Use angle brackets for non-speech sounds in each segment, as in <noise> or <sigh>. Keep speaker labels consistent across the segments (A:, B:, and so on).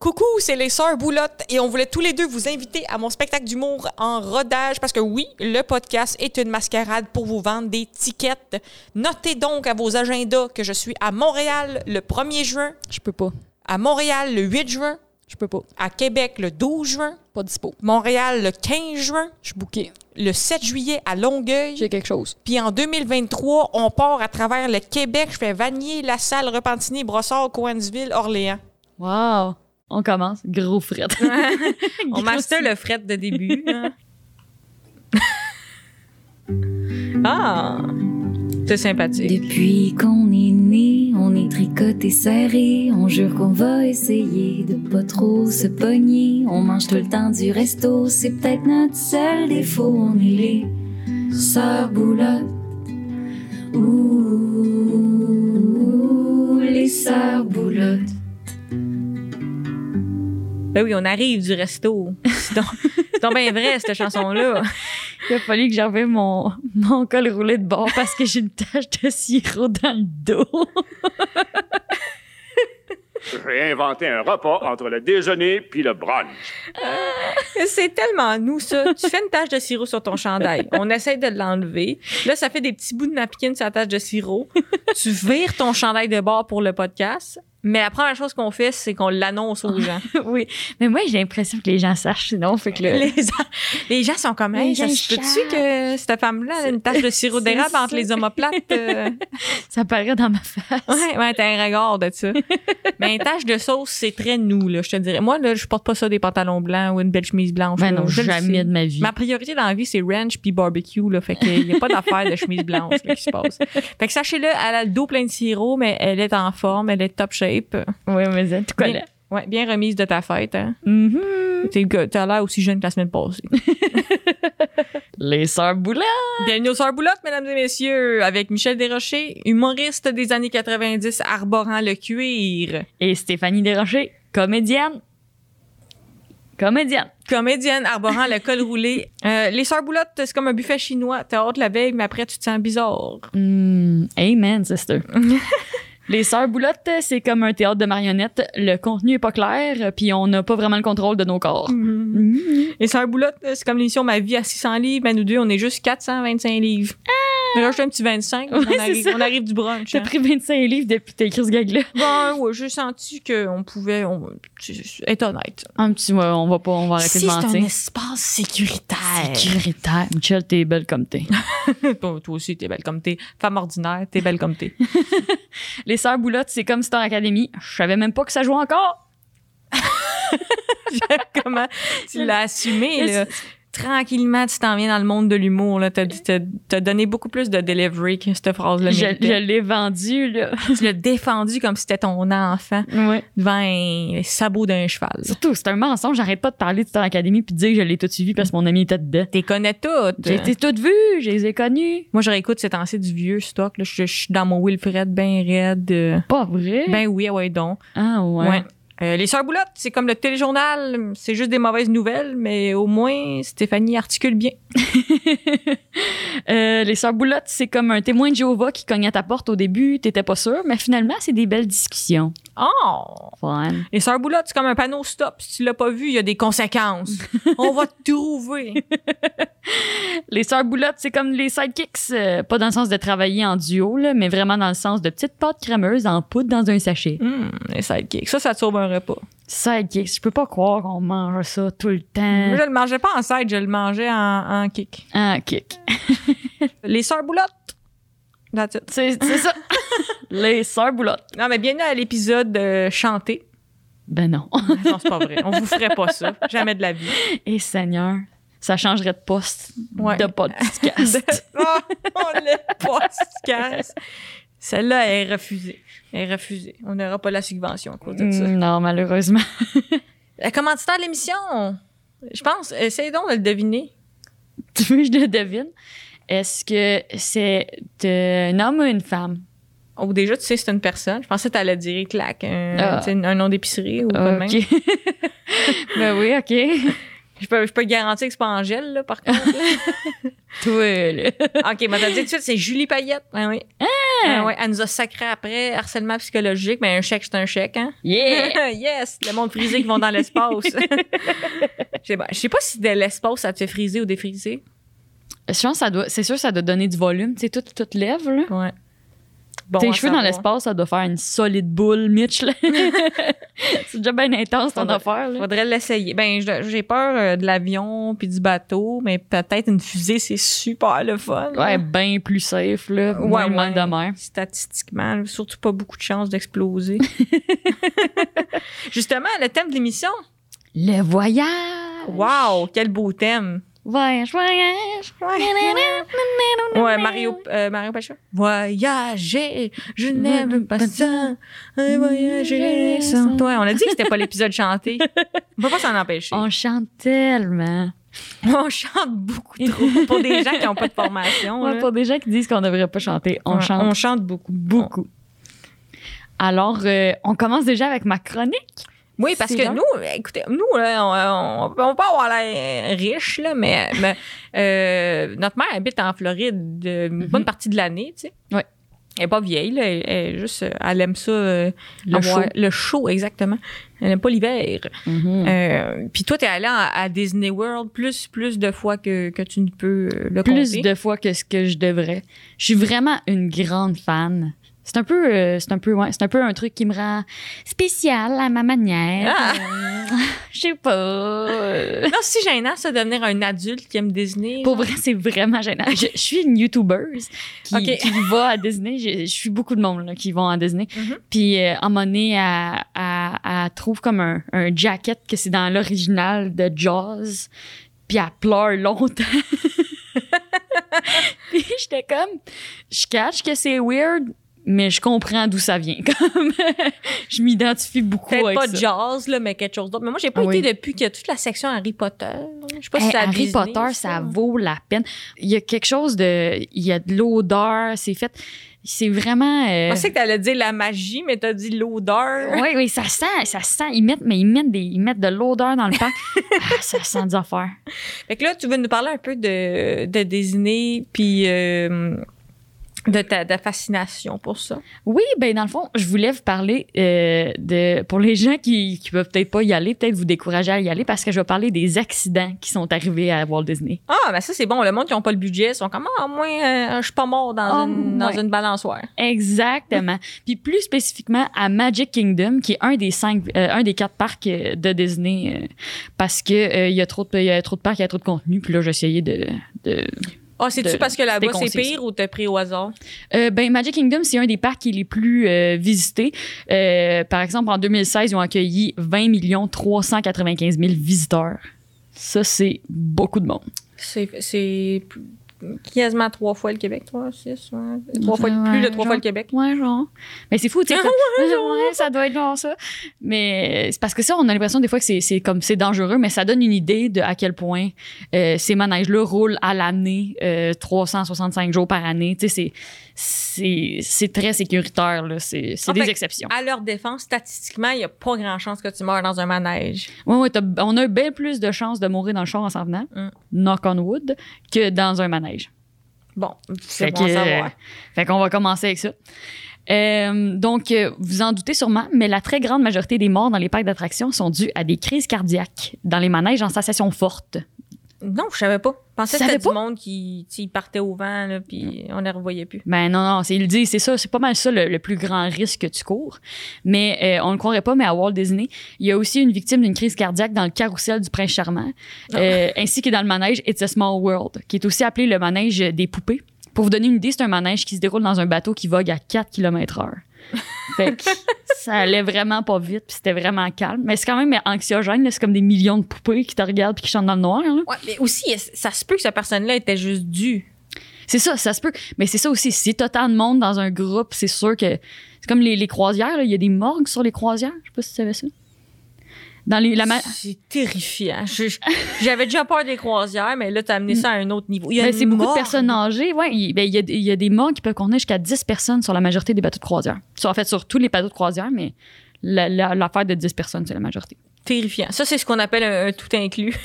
A: Coucou, c'est les Sœurs Boulottes et on voulait tous les deux vous inviter à mon spectacle d'humour en rodage parce que oui, le podcast est une mascarade pour vous vendre des tickets. Notez donc à vos agendas que je suis à Montréal le 1er juin,
B: Je peux pas.
A: à Montréal le 8 juin,
B: Je peux pas.
A: à Québec le 12 juin,
B: Pas dispo.
A: Montréal le 15 juin,
B: Je suis booké.
A: le 7 juillet à Longueuil.
B: J'ai quelque chose.
A: Puis en 2023, on part à travers le Québec. Je fais Vanier, La Salle, Repentigny, Brossard, Coansville, Orléans.
B: Wow. On commence. Gros fret. <laughs>
A: On master le fret de début. hein. <laughs> ah! C'est sympathique.
C: Depuis qu'on est né, on est tricoté serré. On jure qu'on va essayer de pas trop se pogner. On mange tout le temps du resto, c'est peut-être notre seul défaut. On est les sœurs boulottes. Ouh, les sœurs boulottes.
A: Ben oui, on arrive du resto. <laughs> C'est donc, c'est donc bien vrai, cette chanson-là.
B: Il a fallu que j'enlève mon, mon col roulé de bord parce que j'ai une tache de sirop dans le dos.
D: J'ai inventé un repas entre le déjeuner puis le brunch.
A: C'est tellement nous, ça. Tu fais une tache de sirop sur ton chandail. On essaie de l'enlever. Là, ça fait des petits bouts de napkin sur la tache de sirop. Tu vires ton chandail de bord pour le podcast. Mais la première chose qu'on fait, c'est qu'on l'annonce aux gens. <laughs>
B: oui. Mais moi, j'ai l'impression que les gens sachent sinon. Fait que là,
A: Les gens, les gens sont comme, hey, ça se peut-tu que cette femme-là a une tache de sirop d'érable entre les omoplates? euh? <laughs>
B: ça paraît dans ma face.
A: Ouais, ouais, t'as un regard de ça. Mais une tache de sauce, c'est très nous, là, je te dirais. Moi, là, je porte pas ça des pantalons blancs ou une belle chemise blanche.
B: Ben
A: là.
B: non, jamais de ma vie.
A: Ma priorité dans la vie, c'est ranch puis barbecue, là. Fait qu'il y a pas d'affaire de chemise blanche, là, qui se passe. Fait que sachez-le, elle a le dos plein de sirop, mais elle est en forme, elle est top shape.
B: Oui, mais c'est tout
A: Bien, ouais, bien remise de ta fête, hein.
B: Mhm.
A: T'es go- T'as l'air aussi jeune que la semaine passée. <laughs>
B: Les sœurs Boulin.
A: Bienvenue aux Sœurs Boulottes, mesdames et messieurs, avec Michel Desrochers, humoriste des années 90 arborant le cuir.
B: Et Stéphanie Desrochers, comédienne. Comédienne.
A: Comédienne arborant le col roulé. <laughs> Euh, les Sœurs Boulottes, c'est comme un buffet chinois. T'as hâte la veille, mais après, tu te sens bizarre.
B: Hmm, amen, sister. <laughs> Les Sœurs Boulottes, c'est comme un théâtre de marionnettes. Le contenu est pas clair, puis on n'a pas vraiment le contrôle de nos corps. Mhm.
A: Les Sœurs Boulottes, c'est comme l'émission Ma vie à 600 livres. Ben, nous deux, on est juste 425 livres. Mais là, je un petit 25. on,
B: Ouais,
A: arrive, on arrive du brunch.
B: J'ai
A: hein.
B: pris 25 livres depuis t'as écrit ce gag-là.
A: Bon, ouais, j'ai senti qu'on pouvait on, être honnête.
B: Un petit, ouais, on va pas, on va arrêter
A: Si
B: de
A: c'est un
B: mentir.
A: espace sécuritaire.
B: Sécuritaire. Michel, t'es belle comme t'es. <laughs>
A: toi, toi aussi, t'es belle comme t'es. Femme ordinaire, t'es belle comme t'es. <laughs>
B: Les Sœurs Boulottes, c'est comme Star Academy. Je savais même pas que ça jouait encore. <laughs>
A: Comment tu l'as assumé, là? Tranquillement, tu t'en viens dans le monde de l'humour, là. T'as, t'as, t'as donné beaucoup plus de delivery que cette phrase-là.
B: Je, l'ai vendu, là. <laughs>
A: Tu l'as défendu comme si c'était ton enfant devant un sabot d'un cheval.
B: Surtout, c'est un mensonge. J'arrête pas de parler de Star Academy puis de dire que je l'ai tout suivi parce que mon ami était dedans.
A: T'es connais toutes.
B: J'ai été toute vue, je les ai connus.
A: Moi, je réécoute ces temps-ci du vieux stock. Là. Je, je suis dans mon Wilfred ben raide. euh,
B: Pas vrai?
A: Ben oui, ah ouais, donc.
B: ah ouais.
A: Ouais. Euh, les Sœurs Boulottes, c'est comme le téléjournal, c'est juste des mauvaises nouvelles, mais au moins Stéphanie articule bien. <laughs>
B: Euh, les sœurs boulottes, c'est comme un témoin de Jéhovah qui cogne à ta porte au début, t'étais pas sûr, mais finalement, c'est des belles discussions.
A: Oh!
B: Fun.
A: Les Sœurs Boulottes, c'est comme un panneau stop. Si tu l'as pas vu, il y a des conséquences. <laughs> On va te trouver. <laughs>
B: Les sœurs boulottes, c'est comme les sidekicks, euh, pas dans le sens de travailler en duo, là, mais vraiment dans le sens de petites pâtes crémeuses en poudre dans un sachet.
A: Hum, les sidekicks. Ça, ça te sauve un repas.
B: Sidekicks, je peux pas croire qu'on mange ça tout le
A: Moi,
B: temps.
A: je le mangeais pas en side, je le mangeais en, en kick.
B: Ah, kick. <laughs>
A: Les Sœurs Boulottes.
B: C'est ça. <laughs> les sœurs boulottes.
A: Non, mais bienvenue à l'épisode euh, chanté.
B: Ben non.
A: Non, c'est pas vrai. On vous ferait pas ça. Jamais de la vie.
B: Et Seigneur, ça changerait de poste
A: Ouais.
B: de podcast. <laughs>
A: oh, le podcast. Celle-là est refusée. Elle est refusée. On n'aura pas la subvention à cause de ça.
B: Mm, non, malheureusement. <laughs>
A: La commanditaire de l'émission, je pense, essaye donc de le deviner. <laughs>
B: Tu veux que je le devine? Est-ce que c'est un homme ou une femme?
A: Ou déjà, tu sais, c'est une personne. Je pensais que tu allais dire clac, un,
B: Ah.
A: un nom d'épicerie ou pas de même. <laughs>
B: Ben oui, OK.
A: Je peux, je peux te garantir que c'est pas Angèle, là, par contre. <laughs>
B: Toi, là.
A: OK, mais t'as dit tout de suite, c'est Julie Payette. Ah oui. Ah ouais, elle nous a sacré après, harcèlement psychologique, mais un chèque, c'est un chèque, hein?
B: Yeah! <laughs>
A: yes! Le monde frisé qui vont dans l'espace. <laughs> Je sais pas- je sais pas si de l'espace, ça te fait friser ou défriser.
B: Je pense que ça doit, c'est sûr que ça doit donner du volume. Tu sais, tout, tout lève, là.
A: Ouais. Bon,
B: Tes cheveux dans l'espace, ça doit faire une solide boule, Mitch, là. <laughs> c'est déjà bien intense, ton
A: Faudrait-
B: affaire, là.
A: Faudrait l'essayer. Ben, j'ai peur euh, de l'avion puis du bateau, mais peut-être une fusée, c'est super le fun.
B: Ouais, bien plus safe, là.
A: Ouais,
B: Moins de
A: ouais.
B: mal de mer.
A: Statistiquement, là, surtout pas beaucoup de chances d'exploser. <laughs> <laughs> Justement, le thème de l'émission?
B: Le voyage.
A: Wow, quel beau thème.
B: Voyage, voyage.
A: Ouais, Mario, euh, Mario Pacha. Voyager, je n'aime pas ça. Un voyager sans toi. On a dit que c'était pas l'épisode chanté. <laughs> On peut pas s'en empêcher.
B: On chante tellement.
A: On chante beaucoup trop <laughs> pour des gens qui n'ont pas de formation.
B: Ouais, pour des gens qui disent qu'on devrait pas chanter, on
A: Ouais,
B: chante
A: On chante beaucoup.
B: beaucoup. Alors, euh, on commence déjà avec ma chronique.
A: Oui, parce que nous, écoutez, nous, là, on, on, peut avoir l'air riche, là, mais, <laughs> mais, euh, notre mère habite en Floride une bonne partie de l'année, tu sais.
B: Ouais.
A: Elle est pas vieille, là, elle, juste, elle aime ça. euh,
B: Le chaud.
A: Le chaud, exactement. Elle aime pas l'hiver.
B: Mhm.
A: Euh, Puis toi, t'es allé à, à Disney World plus, plus de fois que, que tu ne peux euh, le
B: Plus
A: compter?
B: de fois que ce que je devrais. Je suis vraiment une grande fan. C'est un peu, euh, c'est un peu, ouais, c'est un peu un truc qui me rend spécial à ma manière.
A: Ah!
B: Euh, <laughs> je sais pas.
A: Non, c'est gênant, ça, de devenir un adulte qui aime Disney.
B: Pour
A: genre.
B: vrai, c'est vraiment gênant. Je, je suis une YouTuber qui, qui va à Disney. Je, je suis beaucoup de monde là, qui vont à Disney.
A: Mhm.
B: Puis, euh, moment donné, elle, elle- elle trouve comme un, un jacket que c'est dans l'original de Jaws. Puis, elle pleure longtemps. <laughs> Puis, j'étais comme, je catch que c'est weird, mais je comprends d'où ça vient. <laughs> Comme, je m'identifie beaucoup avec
A: pas
B: ça.
A: jazz, là, mais quelque chose d'autre. Mais moi, j'ai pas
B: Ah
A: été depuis qu'il y a toute la section Harry Potter. Je sais pas si
B: Hey,
A: à
B: Harry Potter, ça vaut la peine. Il y a quelque chose de. Il y a de l'odeur, c'est fait. C'est vraiment.
A: Je
B: euh,
A: pensais que t'allais dire la magie, mais t'as dit l'odeur.
B: oui, oui, ça sent, ça sent. Ils mettent, mais ils mettent, des, ils mettent de l'odeur dans le parc. <laughs> ah, ça sent des affaires.
A: Fait que là, tu veux nous parler un peu de, de Disney, puis euh, de ta de fascination pour ça?
B: Oui, ben dans le fond, je voulais vous parler euh, de pour les gens qui qui peuvent peut-être pas y aller, peut-être vous décourager à y aller parce que je vais parler des accidents qui sont arrivés à Walt Disney.
A: Ah, ben ça, c'est bon. Le monde qui n'a pas le budget, ils sont comme, ah, moi, euh, je suis pas mort dans,
B: Ah,
A: une, dans une balançoire.
B: Exactement. <laughs> Puis plus spécifiquement à Magic Kingdom, qui est un des cinq, euh, un des quatre parcs euh, de Disney, parce que euh, il y a trop de, il y a trop de parcs, il y a trop de contenu. Puis là, j'essayais de, de
A: Ah, c'est-tu
B: De-
A: parce que là-bas, c'est pire ou t'as pris au hasard?
B: Euh, ben, Magic Kingdom, c'est un des parcs qui est les plus euh, visités. Euh, par exemple, en 2016, ils ont accueilli 20 395 000 visiteurs. Ça, c'est beaucoup de monde.
A: C'est, quasiment trois fois le Québec, toi, six, ouais. Trois fois,
B: Ouais,
A: plus de trois
B: genre.
A: fois le Québec.
B: Ouais, genre. Mais c'est fou, tu sais.
A: Ah <laughs>
B: ouais, ça doit être genre ça. Mais c'est parce que ça, on a l'impression des fois que c'est, comme c'est dangereux, mais ça donne une idée de à quel point euh, ces manèges-là roulent à l'année, euh, 365 jours par année. Tu sais, c'est, très sécuritaire, là. C'est, des
A: fait,
B: exceptions.
A: À leur défense, statistiquement, il n'y a pas grand chance que tu meurs dans un manège.
B: Ouais, ouais, on a bien plus de chances de mourir dans le char en s'en venant,
A: Mm.
B: knock on wood, que dans un manège.
A: Bon, c'est bon à savoir.
B: fait qu'on va commencer avec ça. Euh, donc, euh, vous en doutez sûrement, mais la très grande majorité des morts dans les parcs d'attractions sont dues à des crises cardiaques dans les manèges en sensation forte.
A: Non, je savais pas. Je pensais que c'était du monde qui tu sais, partait au vent, là, puis on ne les revoyait plus.
B: Ben non, non, c'est, il le dit, c'est ça, c'est pas mal ça le, le plus grand risque que tu cours. Mais euh, on ne croirait pas, mais à Walt Disney, il y a aussi une victime d'une crise cardiaque dans le carrousel du Prince Charmant, euh, ainsi que dans le manège It's a Small World, qui est aussi appelé le manège des poupées. Pour vous donner une idée, c'est un manège qui se déroule dans un bateau qui vogue à 4 km heure. <laughs> Fait que ça allait vraiment pas vite, puis c'était vraiment calme. Mais c'est quand même anxiogène, c'est comme des millions de poupées qui te regardent puis qui chantent dans le noir. là.
A: Ouais, mais aussi, ça se peut que cette personne-là était juste due.
B: C'est ça, ça se peut. Mais c'est ça aussi. Si t'as tant de monde dans un groupe, c'est sûr que. C'est comme les, les croisières, il y a des morgues sur les croisières. Je sais pas si tu savais ça. Dans les, la ma-
A: C'est terrifiant. J'avais déjà peur des croisières, mais là, t'as amené ça à un autre niveau. Il y a
B: Ben, c'est beaucoup de personnes âgées. Ouais, il, ben, il y, a, il y a des morgues qui peuvent contenir jusqu'à 10 personnes sur la majorité des bateaux de croisière. Sur, en fait, sur tous les bateaux de croisière, mais la- la- l'affaire de 10 personnes, c'est la majorité.
A: terrifiant. Ça, c'est ce qu'on appelle un, un tout inclus. <laughs>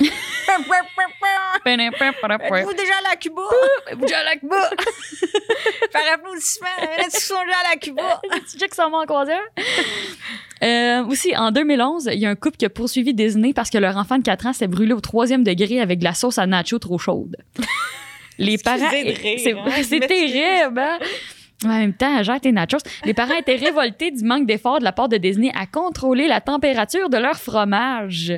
A: Êtes-vous déjà allé à Cuba?
B: Déjà la Cuba. <laughs>
A: Par applaudissement. <laughs> Sont déjà allés à Cuba?
B: Tu checkes ça en croisière? Euh, aussi, en 2011, il y a un couple qui a poursuivi Disney parce que leur enfant de 4 ans s'est brûlé au troisième degré avec de la sauce à nacho trop chaude. <laughs> Les parents. C'est
A: hein.
B: terrible, hein? En même temps, gère tes nachos. Les parents étaient révoltés du manque d'effort de la part de Disney à contrôler la température de leur fromage.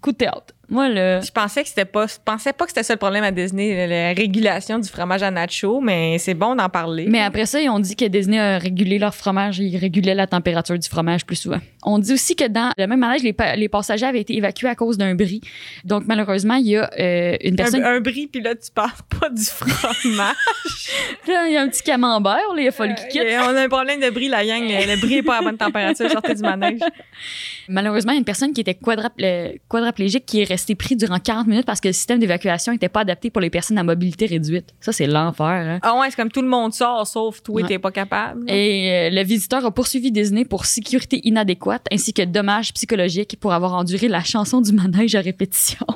B: Coup de théâtre. Moi, le.
A: Je pensais que c'était pas, je pensais pas que c'était ça le problème à Disney, la régulation du fromage à nacho, mais c'est bon d'en parler.
B: Mais après ça, ils ont dit que Disney a régulé leur fromage, ils régulaient la température du fromage plus souvent. On dit aussi que dans le même manège, les, pa- les passagers avaient été évacués à cause d'un bris. Donc, malheureusement, il y a euh, une personne.
A: un, un brie, puis là, tu parles <laughs> pas du fromage. <laughs>
B: Là, il y a un petit camembert, là, il a fallu qu'il quitte.
A: Euh, on a un problème de brie, la gang. Le, brie est pas à bonne température. Sortez du manège. <laughs>
B: Malheureusement, il y a une personne qui était quadrap- euh, quadraplégique qui est restée pris durant 40 minutes parce que le système d'évacuation n'était pas adapté pour les personnes à mobilité réduite. Ça, c'est l'enfer. Hein?
A: Ah ouais, c'est comme tout le monde sort, sauf toi,
B: Ouais.
A: t'es pas capable.
B: Et euh, le visiteur a poursuivi Disney pour sécurité inadéquate ainsi que dommages psychologiques pour avoir enduré la chanson du manège à répétition.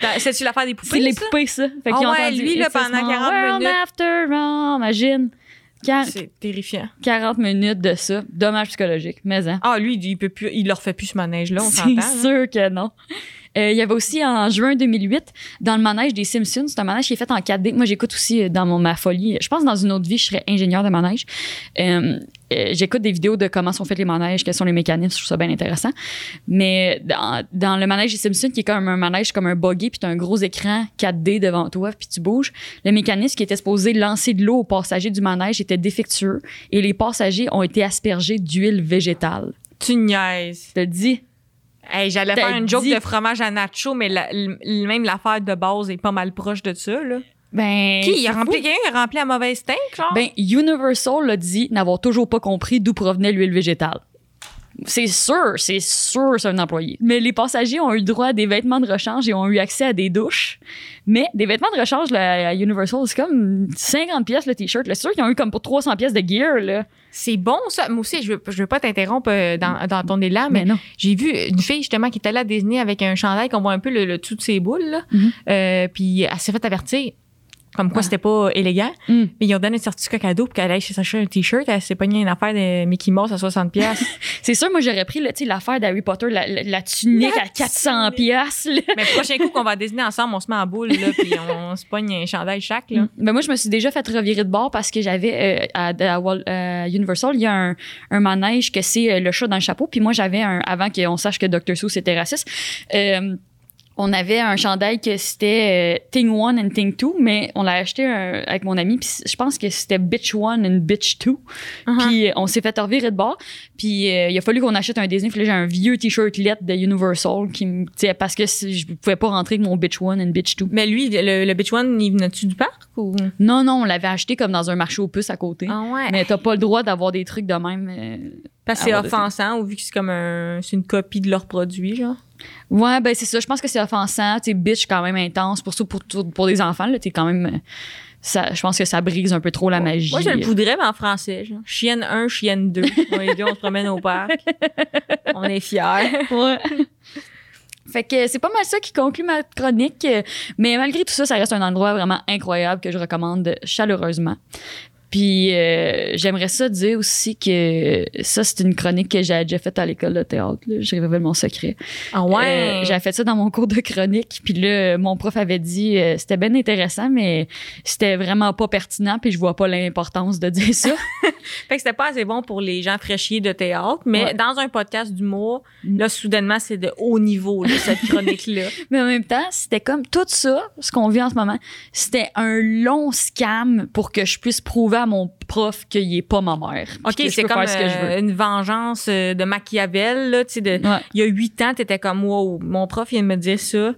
A: T'as- <laughs> C'est-tu l'affaire des poupées?
B: C'est les poupées, ça. Fait
A: Ah ouais,
B: entendu
A: lui, là, pendant
B: small
A: 40
B: world
A: minutes.
B: after imagine.
A: C'est terrifiant.
B: 40 minutes de ça. Dommage psychologique. Mais, hein.
A: Ah, lui, il peut plus, il leur fait plus ce manège-là, on
B: C'est
A: s'entend. hein?
B: sûr que non. Euh, il y avait aussi en juin 2008, dans le manège des Simpsons, c'est un manège qui est fait en 4D. Moi, j'écoute aussi euh, dans mon, ma folie. Je pense que dans une autre vie, je serais ingénieur de manège. Euh, euh, j'écoute des vidéos de comment sont faits les manèges, quels sont les mécanismes, je trouve ça bien intéressant. Mais dans, dans le manège des Simpsons, qui est comme un manège comme un buggy, puis tu as un gros écran 4D devant toi, puis tu bouges, le mécanisme qui était supposé lancer de l'eau aux passagers du manège était défectueux et les passagers ont été aspergés d'huile végétale.
A: Tu niaises.
B: Je te le dis.
A: Hey, j'allais faire une joke
B: dit-
A: de fromage à nacho, mais la- l- même l'affaire de base est pas mal proche de ça, là.
B: Ben,
A: Qui? Il a rempli, quelqu'un qui a rempli à mauvaise tank, genre?
B: Ben, Universal l'a dit n'avoir toujours pas compris d'où provenait l'huile végétale. C'est sûr, c'est sûr, c'est un employé. Mais les passagers ont eu droit à des vêtements de rechange et ont eu accès à des douches. Mais des vêtements de rechange là, à Universal, c'est comme 50 pièces le t-shirt. là. C'est sûr qu'ils ont eu comme pour 300 pièces de gear. Là.
A: C'est bon, ça. Moi aussi, je veux, je veux pas t'interrompre euh, dans, dans ton élan, mais
B: Mais non.
A: j'ai vu une fille, justement, qui était allée à Disney avec un chandail qu'on voit un peu le, le dessous de ses boules, là.
B: Mhm.
A: Euh, puis elle s'est fait avertir. Comme quoi,
B: Ah.
A: c'était pas élégant.
B: Mm.
A: Mais ils ont donné un certificat cadeau pour qu'elle aille s'acheter un t-shirt. Elle s'est pognée une affaire de Mickey Mouse à 60 pièces. <laughs>
B: C'est sûr, moi, j'aurais pris là, tu sais, l'affaire d'Harry Potter, la, la- la tunique
A: La
B: à 400
A: tunique.
B: pièces.
A: Mais le prochain coup qu'on va Disney ensemble, on se met en boule, là, puis on se pogne un chandail chaque, là.
B: Ben moi, je me suis déjà fait revirer de bord parce que j'avais euh, à, à Wal- euh, Universal, il y a un, un manège que c'est euh, le chat dans le chapeau. Puis moi, j'avais un avant qu'on sache que Dr. Seuss était raciste. euh, on avait un chandail que c'était euh, Thing One and Thing Two, mais on l'a acheté euh, avec mon ami. Puis je pense que c'était Bitch One and Bitch Two.
A: Uh-huh.
B: Puis euh, on s'est fait revirer de bord. Puis euh, il a fallu qu'on achète un Disney. Puis là, j'ai un vieux t-shirt lettre de Universal qui me, tu sais, parce que je pouvais pas rentrer avec mon Bitch One and Bitch Two.
A: Mais lui, le, le Bitch One, il venait-tu du parc ou?
B: Non, non, on l'avait acheté comme dans un marché aux puces à côté.
A: Ah ouais.
B: Mais t'as pas le droit d'avoir des trucs de même. euh.
A: Parce que c'est offensant, ou vu que c'est comme un, c'est une copie de leur produit, genre?
B: Ouais, ben c'est ça. Je pense que c'est offensant. Tu sais, bitch, quand même intense. Pour ça, pour, pour des enfants, là, t'es quand même. euh, Ça, je pense que ça brise un peu trop la magie.
A: Moi, je le voudrais, mais en français, genre. Chienne 1, chienne 2. On est deux, on se promène au parc. <laughs> on est fiers.
B: Ouais. Fait que c'est pas mal ça qui conclut ma chronique. Euh, Mais malgré tout ça, ça reste un endroit vraiment incroyable que je recommande chaleureusement. Puis euh, j'aimerais ça dire aussi que ça, c'est une chronique que j'ai déjà faite à l'école de théâtre. là. Je révèle mon secret.
A: Ah
B: Euh, j'avais fait ça dans mon cours de chronique. Puis là, mon prof avait dit euh, c'était bien intéressant, mais c'était vraiment pas pertinent. Puis je vois pas l'importance de dire ça. <laughs>
A: Fait que c'était pas assez bon pour les gens fraîchiers de théâtre, mais
B: Ouais.
A: dans un podcast d'humour,
B: Mm.
A: là, soudainement, c'est de haut niveau, là, cette <laughs> chronique-là.
B: mais en même temps, c'était comme tout ça, ce qu'on vit en ce moment, c'était un long scam pour que je puisse prouver à mon prof qu'il est pas ma mère.
A: OK, c'est comme
B: faire ce que je veux.
A: euh, une vengeance euh, de Machiavel, là, tu sais, de...
B: Ouais.
A: Il y a huit ans, t'étais comme, wow, mon prof vient de me dire ça.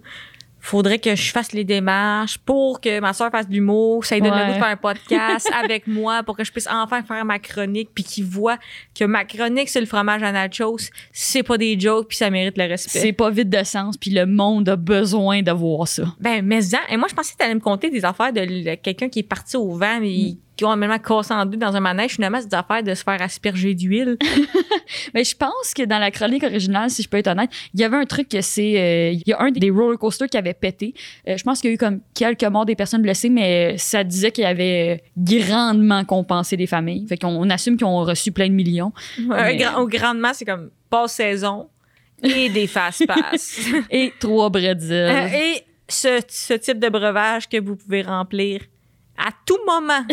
A: Faudrait que je fasse les démarches pour que ma soeur fasse de l'humour, ça lui donne le goût de faire un podcast <laughs> avec moi pour que je puisse enfin faire ma chronique puis qu'il voit que ma chronique c'est le fromage à nachos, c'est pas des jokes puis ça mérite le respect.
B: C'est pas vide de sens, puis le monde a besoin de voir ça.
A: Ben, mais ça. Et moi, je pensais que t'allais me conter des affaires de quelqu'un qui est parti au vent, mais il- complètement cassé en deux dans un manège. Finalement, c'est des affaires de se faire asperger d'huile. <laughs>
B: Mais je pense que dans la chronique originale, si je peux être honnête, il y avait un truc que c'est. euh, Il y a un des roller coasters qui avait pété. Euh, je pense qu'il y a eu comme quelques morts des personnes blessées, mais ça disait qu'il avait grandement compensé les familles. Fait qu'on on assume qu'ils ont reçu plein de millions.
A: Un
B: Mais-
A: grand- au grandement, c'est comme passe saison et des fast-pass. <laughs>
B: Et trois
A: Euh,
B: bretzels.
A: et ce, ce type de breuvage que vous pouvez remplir à tout moment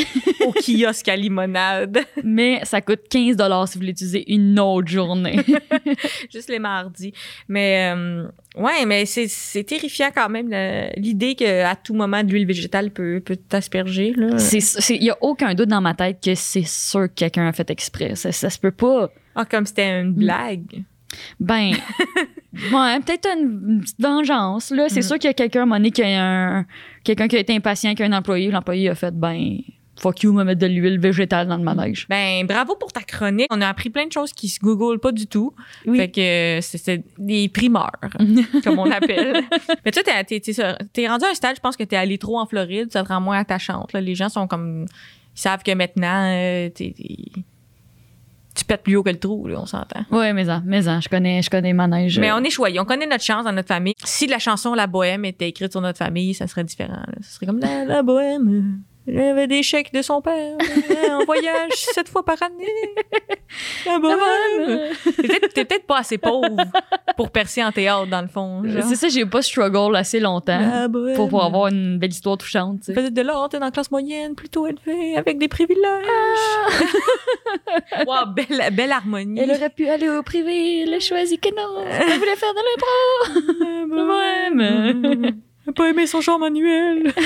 A: au <laughs> kiosque à limonade.
B: Mais ça coûte 15 si vous l'utilisez une autre journée. <laughs>
A: Juste les mardis. Mais euh, ouais, mais c'est, c'est terrifiant quand même l'idée qu'à tout moment de l'huile végétale peut, peut t'asperger.
B: Il y a aucun doute dans ma tête que c'est sûr que quelqu'un a fait exprès. Ça, ça se peut pas.
A: Ah, comme c'était une blague.
B: Ben, <laughs> ouais, peut-être une, une petite vengeance. Là, c'est
A: Mm.
B: sûr qu'il y a quelqu'un, à un moment donné, qui a un, quelqu'un qui a été impatient, qui a un employé. L'employé a fait, ben, fuck you, me mettre de l'huile végétale dans le manège.
A: Ben, bravo pour ta chronique. On a appris plein de choses qui se googlent pas du tout.
B: Oui.
A: Fait que c'est, des primeurs, <laughs> comme on appelle. Mais tu sais, t'es, t'es, rendu à un stade, je pense que t'es allé trop en Floride, ça te rend moins attachante. Là. Les gens sont comme. Ils savent que maintenant, euh, t'es- t'es- tu pètes plus haut que le trou, là, on s'entend.
B: Ouais, mais en, mais en, je connais, je connais manège.
A: Mais on est choyé, on connaît notre chance dans notre famille. Si la chanson La Bohème était écrite sur notre famille, ça serait différent. là. Ça serait comme La, la Bohème. Il avait des chèques de son père euh, en voyage <laughs> sept fois par année. La. T'es peut-être, pas assez pauvre pour percer en théâtre, dans le fond. genre.
B: C'est ça, j'ai pas struggle assez longtemps pour, pour avoir une belle histoire touchante. tu sais.
A: Faisait de l'or, t'es dans la classe moyenne, plutôt élevée, avec des privilèges. <laughs> wow, belle, belle harmonie.
B: Elle aurait pu aller au privé, elle a choisi que non. Elle voulait faire de l'impro. Bohème.
A: Elle a pas aimé son chant manuel. <laughs>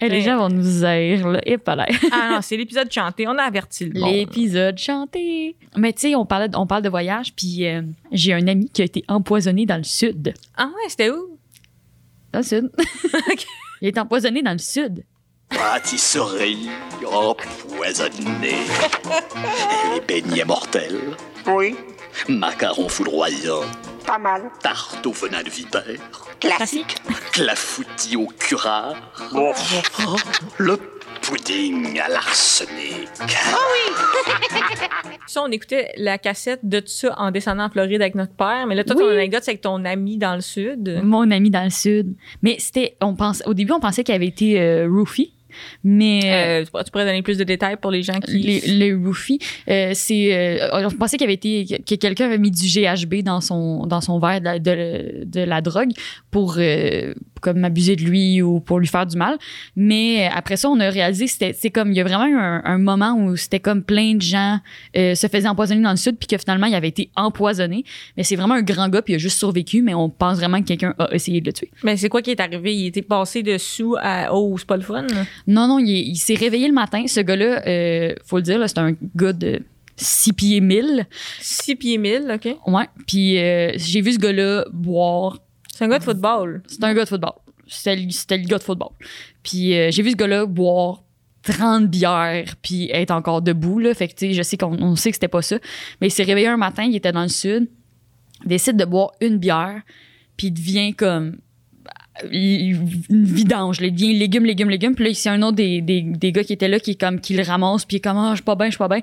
B: Eh, les gens vont nous haïr, là. Et pas là.
A: ah non, c'est l'épisode chanté. On a averti le monde.
B: L'épisode chanté. Mais tu sais, on, parlait de- on parle de voyage, puis euh, j'ai un ami qui a été empoisonné dans le sud.
A: Ah ouais, c'était où?
B: Dans le sud. <laughs> Il a été empoisonné dans le sud.
E: Pâtisserie empoisonnée. Les beignets mortels.
F: Oui,
E: Macarons foudroyants.
F: pas mal.
E: Tarte au venin de vipère.
F: Classique.
E: Clafoutis au curare. Oh, le pudding à l'arsenic. <laughs>
A: Ça, on écoutait la cassette de tout ça en descendant en Floride avec notre père. Mais là, toi, ton
B: Oui.
A: anecdote, c'est avec ton ami dans le sud.
B: Mon ami dans le sud. Mais c'était, on pense, au début, on pensait qu'il avait été euh, roofie. Mais
A: Euh, tu pourrais- tu pourrais donner plus de détails pour les gens qui.
B: les, les roofies, euh, c'est, euh, on pensait qu'il avait été, que quelqu'un avait mis du GHB dans son, dans son verre de la, de, de la drogue pour, euh, comme abuser de lui ou pour lui faire du mal. Mais après ça, on a réalisé, c'était, c'est comme, il y a vraiment eu un, un moment où c'était comme plein de gens euh, se faisaient empoisonner dans le sud puis que finalement, il avait été empoisonné. Mais c'est vraiment un grand gars puis il a juste survécu, mais on pense vraiment que quelqu'un a essayé de le tuer.
A: Mais c'est quoi qui est arrivé? Il était passé dessous à. Oh, c'est pas le fun. là.
B: Non, non, il, est- il s'est réveillé le matin. Ce gars-là, euh, faut le dire, là, c'est un gars de 6 pieds 1000.
A: 6 pieds 1000, OK?
B: Ouais. Puis euh, j'ai vu ce gars-là boire.
A: C'est un gars de football.
B: C'est un gars de football. C'était le gars de football. Puis euh, j'ai vu ce gars-là boire 30 bières puis être encore debout. Là. Fait que, tu sais, je sais qu'on on sait que c'était pas ça. Mais il s'est réveillé un matin, il était dans le sud, décide de boire une bière, puis devient comme une vidange, devient légumes, légumes, légumes. Puis là, c'est un autre des, des, des gars qui était là qui comme qui le ramasse, puis il est comme ah, je suis pas bien, je suis pas bien.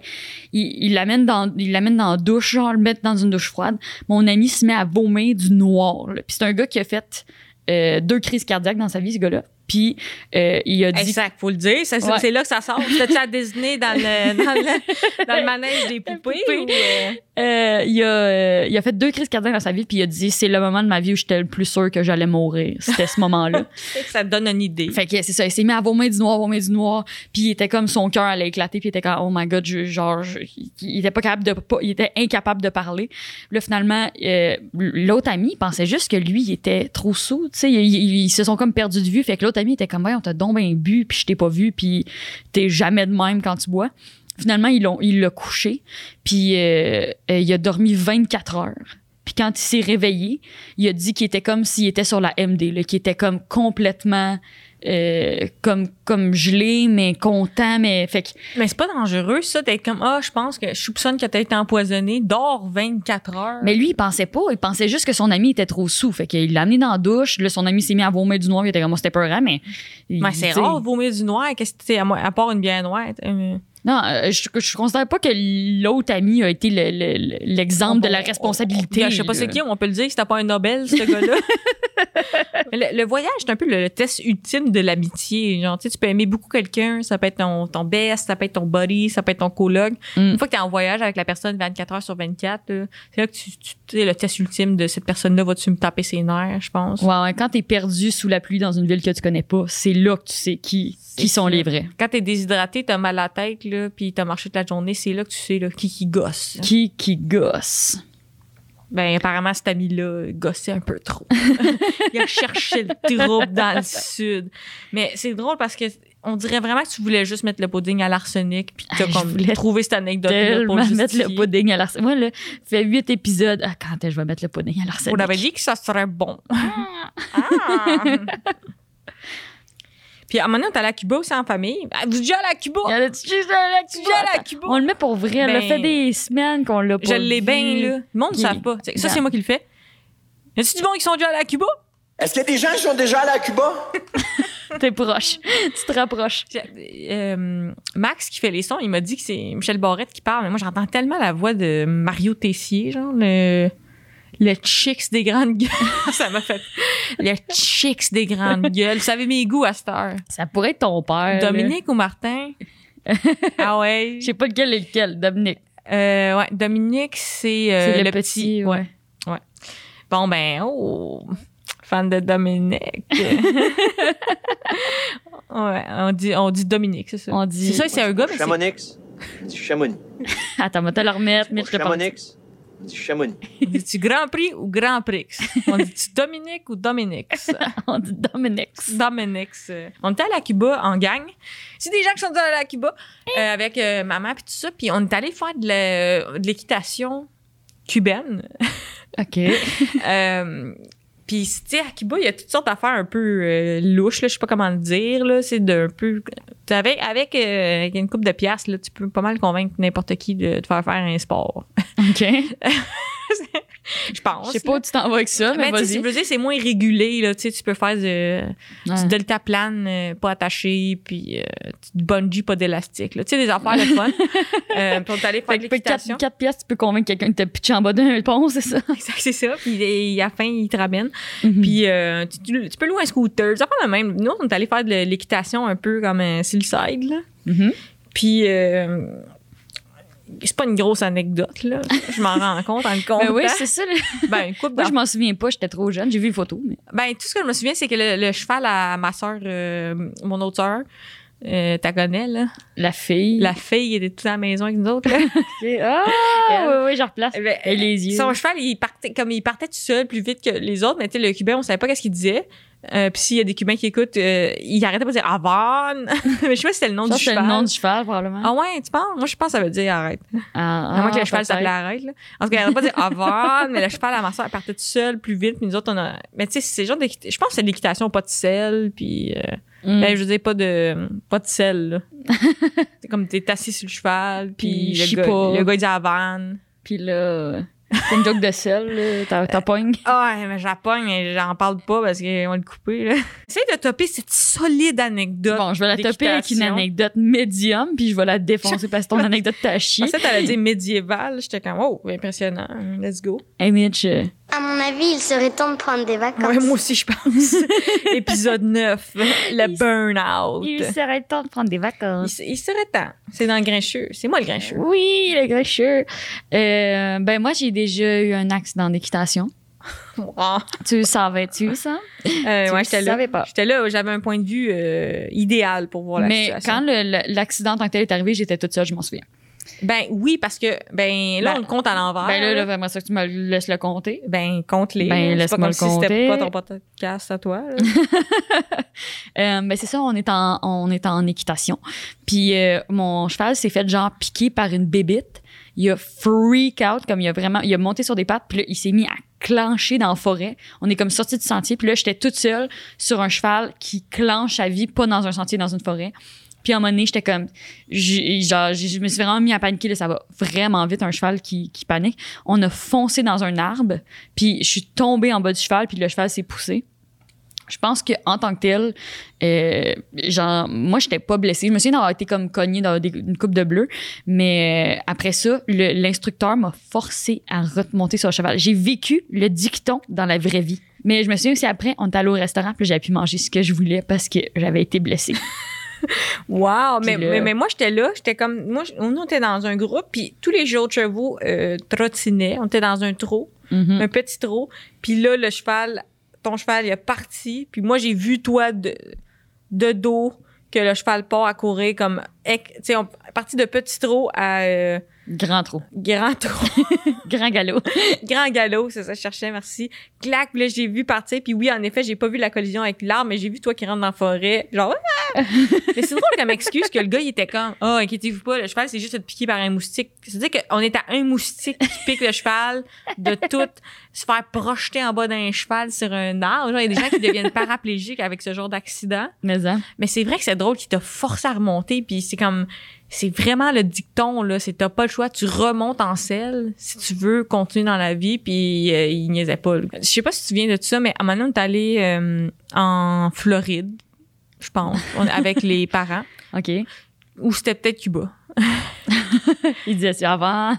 B: Il l'amène dans il l'amène dans la douche, genre le mettre dans une douche froide. Mon ami se met à vomir du noir. là. Puis c'est un gars qui a fait euh, deux crises cardiaques dans sa vie, ce gars-là. Puis euh, il a dit
A: Exact, faut le dire. C'est,
B: Ouais.
A: là que ça sort. C'était-tu à Disney dans le, <laughs> dans le, dans le manège des poupées?
B: poupées.
A: ou, euh,
B: Euh, il, a, il a fait deux crises cardiaques dans sa vie, puis il a dit c'est le moment de ma vie où j'étais le plus sûr que j'allais mourir. C'était ce moment-là. <laughs>
A: ça te donne une idée.
B: fait que c'est ça, il s'est mis à vomir du noir, vomir du noir, puis il était comme son cœur allait éclater, puis il était comme oh my god, je- genre je- il- il était pas capable de pas- il était incapable de parler. Là finalement euh, l'autre ami pensait juste que lui il était trop sous, tu sais, ils, ils- ils se sont comme perdus de vue, fait que l'autre ami était comme on t'a donc bien bu, puis je t'ai pas vu, puis t'es jamais de même quand tu bois. Finalement, il l'a couché, puis euh, euh, il a dormi 24 heures. Puis quand il s'est réveillé, il a dit qu'il était comme s'il était sur la MD, qu'il était comme complètement euh, comme, comme gelé, mais content, mais fait que
A: Mais c'est pas dangereux, ça, d'être comme, ah, je pense que je soupçonne que t'as été empoisonné, dors 24 heures.
B: Mais lui, il pensait pas. Il pensait juste que son ami était trop sous. Fait qu'il l'a amené dans la douche. Là, son ami s'est mis à vomir du noir. Il était comme, moi, c'était peurant, mais.
A: Mais c'est rare, vomir du noir. Qu'est-ce que à, à part une bière noire? euh,
B: Non, euh, je, je considère pas que l'autre ami a été le- le- le- l'exemple de la
A: on-
B: responsabilité.
A: on- je sais pas c'est qui, on peut le dire, c'était pas un Nobel, ce gars-là. <laughs> Le, le voyage, c'est un peu le, test ultime de l'amitié. Genre, tu sais, tu peux aimer beaucoup quelqu'un, ça peut être ton, ton best, ça peut être ton buddy, ça peut être ton coloc.
B: Mm.
A: Une fois que tu es en voyage avec la personne 24 heures sur 24, là, c'est là que tu, tu tu sais, le test ultime de cette personne-là, vas-tu me taper ses nerfs, je pense.
B: Ouais, ouais, quand t'es perdu sous la pluie dans une ville que tu connais pas, c'est là que tu sais qui, qui sont les vrais.
A: Quand t'es déshydraté, t'as mal à la tête, là, puis t'as marché toute la journée, c'est là que tu sais là, qui qui gosse.
B: Qui qui gosse?
A: Ben, apparemment, cet ami-là gossait un peu trop. <laughs> il a cherché le trouble dans le sud. Mais c'est drôle parce que on dirait vraiment que tu voulais juste mettre le pudding à l'arsenic puis t'as comme trouvé cette anecdote-là
B: Tellement
A: pour le
B: mettre le
A: justifier.
B: pudding à l'arsenic. Moi, là, fait huit épisodes. Ah, quand est-ce que je vais mettre le pudding à l'arsenic?
A: On avait dit que ça serait bon. <laughs> Ah. Puis à un moment donné, on est allé à Cuba aussi en famille. Ah, Vous êtes déjà allé à Cuba?
B: Là,
A: déjà allé à Cuba?
B: On le met pour vrai. Elle a
A: Ben,
B: fait des semaines qu'on l'a pas
A: Je l'ai
B: vu.
A: bien, là. Le monde ne savent pas. Ça, c'est moi qui le fais. Y a-tu du monde qui sont déjà allés à Cuba?
F: Est-ce qu'il y a des gens qui sont déjà allés à Cuba? <laughs>
B: T'es proche. tu te rapproches.
A: Euh, Max qui fait les sons, il m'a dit que c'est Michel Barrette qui parle, mais moi j'entends tellement la voix de Mario Tessier, genre le le chicks des grandes gueules. <laughs> ça m'a fait le chicks des grandes gueules. Vous savez mes goûts à cette heure.
B: Ça pourrait être ton père. là.
A: Dominique ou Martin? <laughs> Ah ouais.
B: Je sais pas lequel est lequel. Dominique.
A: Euh, ouais, Dominique c'est euh,
B: C'est
A: le, petit.
B: ouais.
A: Bon ben oh fan de Dominique. <laughs> ouais, on dit on dit Dominique, c'est ça.
B: On dit-
A: C'est ça, c'est un gars mais
F: Chamonix. Chamonix.
B: Attends, on va te le remettre. Mitch, je te parle.
F: Chamonix. Du Chamonix.
A: Dis-tu Grand Prix ou Grand Prix? On dit-tu <laughs> Dominique ou Dominique? <laughs>
B: On dit Dominique.
A: Dominique. On était allé à Cuba en gang. C'est des gens qui sont allés à Cuba euh, avec euh, maman puis tout ça. Puis on est allé faire de la- de l'équitation cubaine.
B: OK. <laughs>
A: Euh, puis, tu sais, à Cuba, il y a toutes sortes d'affaires un peu euh, louches, là, je sais pas comment le dire. Là, c'est d'un peu. Avec, avec, euh, une coupe de piastres, là, tu peux pas mal convaincre n'importe qui de te faire faire un sport. <laughs>
B: OK.
A: Je pense.
B: Je sais pas où tu t'en vas avec ça, mais
A: sais,
B: vas-y.
A: je veux dire, c'est moins régulé, là. Tu sais, tu peux faire de,
B: Ouais.
A: du deltaplane euh, pas attaché, puis euh, du bungee pas d'élastique, là. Tu sais, des affaires le fun. <laughs> euh, est allé faire de l'équitation.
B: 4, pièces, tu peux convaincre quelqu'un de te pitcher en bas d'un pont, c'est ça?
A: Exact, c'est ça. Puis il- à la fin, il te ramène.
B: Mhm.
A: Puis euh, tu, peux louer un scooter. Ça fait le même. Nous, on est allé faire de l'équitation un peu comme un side, là.
B: Mhm.
A: Puis euh, c'est pas une grosse anecdote, là. <laughs> Je m'en rends compte en le comptant.
B: Ben oui, c'est ça.
A: Ben,
B: Moi, je
A: d'en-
B: m'en souviens pas, j'étais trop jeune. J'ai vu les photos. Mais...
A: Ben, tout ce que je me souviens, c'est que le, le cheval à ma soeur, mon autre soeur, euh, t'as connais, là.
B: La fille.
A: La fille était toute à la maison avec nous autres, là? <laughs>
B: Ah, <laughs>
A: Elle-
B: oui, oui, je replace.
A: Ben,
B: Et les yeux.
A: Son cheval, il partait, comme il partait tout seul plus vite que les autres, mais tu sais, le Cubain, on savait pas qu'est-ce qu'il disait. Euh, puis s'il y a des Cubains qui écoutent, euh, il arrêtait pas de dire Avon. <laughs> mais je sais pas si c'était le nom
B: Ça,
A: du
B: c'est
A: cheval.
B: le nom du cheval, probablement.
A: Ah ouais, tu penses? Moi, je pense que ça veut dire arrête.
B: Ah,
A: À moins que
B: ah,
A: le cheval
B: peut-être.
A: s'appelait arrête, là. En tout cas, il arrêtait pas de dire Avon, mais le cheval à ma soeur, elle partait tout seul plus vite, puis nous autres, on a. Mais tu sais, c'est genre d'équita- Je pense que c'est l'équitation, pas de sel, puis. euh,
B: Mm.
A: ben, je veux dire, pas de. Pas de sel, là. <laughs> c'est comme t'es assis sur le cheval,
B: Puis
A: le gars, le gars, il dit Avon.
B: Puis là, c'est une joke de sel, là. T'as- T'as pogne.
A: Ah, ouais, mais j'appogne, mais j'en parle pas parce qu'ils vont le couper, là. Essaye de topper cette solide anecdote.
B: Bon, je vais la topper avec une anecdote médium, puis je vais la défoncer parce que ton <laughs> anecdote t'a
A: En
B: chier.
A: fait, t'allais dire médiéval. J'étais comme, oh, impressionnant. Let's go.
B: Hey Mitch, euh,
G: À mon avis, il serait temps de prendre des vacances.
A: Ouais, moi aussi, je pense. <laughs> Épisode 9, le burn-out.
B: il serait temps de prendre des
A: Il,
B: vacances.
A: il serait temps. C'est dans le grincheux. C'est moi le grincheux.
B: Oui, le grincheux. Euh, ben moi, j'ai déjà eu un accident d'équitation. <laughs>
A: Ah.
B: Tu savais-tu, ça?
A: Euh,
B: Tu
A: ouais, j'étais là.
B: savais pas.
A: J'étais là, j'avais un point de vue euh, idéal pour voir la
B: Mais
A: situation.
B: quand l'accident en tant que tel est arrivé, j'étais toute seule, je m'en souviens.
A: Ben oui, parce que, ben là,
B: Ben,
A: on le compte à l'envers.
B: ben là,
A: là.
B: là, vraiment ça que tu me laisses le compter.
A: Ben, compte les.
B: Ben, laisse-moi le
A: si c'était
B: compter.
A: pas ton podcast à toi. <laughs>
B: Euh, ben c'est ça, on est en, on est en équitation. Puis euh, mon cheval s'est fait genre piquer par une bébite. il a freak out, comme il a vraiment, il a monté sur des pattes, puis là, il s'est mis à clencher dans la forêt. On est comme sorti du sentier, puis là, j'étais toute seule sur un cheval qui clenche à vie, pas dans un sentier, dans une forêt. Puis à un moment donné, j'étais comme, genre, je me suis vraiment mis à paniquer. Là, ça va vraiment vite, un cheval qui, panique. On a foncé dans un arbre, puis je suis tombée en bas du cheval, puis le cheval s'est poussé. Je pense que en tant que tel, euh, genre, moi, j'étais pas blessée. Je me souviens d'avoir été comme cognée dans une coupe de bleu, mais euh, après ça, l'instructeur m'a forcé à remonter sur le cheval. J'ai vécu le dicton dans la vraie vie. Mais je me souviens aussi après, on est allé au restaurant, puis j'avais pu manger ce que je voulais parce que j'avais été blessée. <laughs> <laughs>
A: Wow! Mais, mais, mais moi, j'étais là. J'étais comme. Moi, nous, on était dans un groupe, puis tous les autres chevaux euh, trottinaient. On était dans un trot,
B: Mhm.
A: un petit trot. Puis là, le cheval, ton cheval, il est parti. Puis moi, j'ai vu, toi, de, de dos, que le cheval part à courir comme. Tu sais, on est parti de petit trot à euh,
B: Grand trou.
A: grand trot. <laughs>
B: Grand galop. <laughs>
A: grand galop, c'est ça, je cherchais, merci. Clac, là, j'ai vu partir. Puis oui, en effet, j'ai pas vu la collision avec l'arbre, mais j'ai vu toi qui rentre dans la forêt. Genre, Ah! <laughs> mais c'est drôle comme excuse que le gars, il était comme, oh, inquiétez-vous pas, le cheval, c'est juste être piqué par un moustique. C'est-à-dire qu'on est à un moustique qui pique le cheval de tout se faire projeter en bas d'un cheval sur un arbre. Genre, il y a des gens qui deviennent paraplégiques avec ce genre d'accident.
B: Mais hein.
A: Mais c'est vrai que c'est drôle qu'il t'a forcé à remonter, puis c'est comme, c'est vraiment le dicton, là. C'est t'as pas le choix, tu remontes en selle si tu veux continuer dans la vie, puis euh, il niaisait pas. là. Je sais pas si tu viens de tout ça, mais à un moment donné, on est allé euh, en Floride, je pense, on- avec les parents, <laughs>
B: OK.
A: ou c'était peut-être Cuba. <laughs>
B: Il disait ça avant.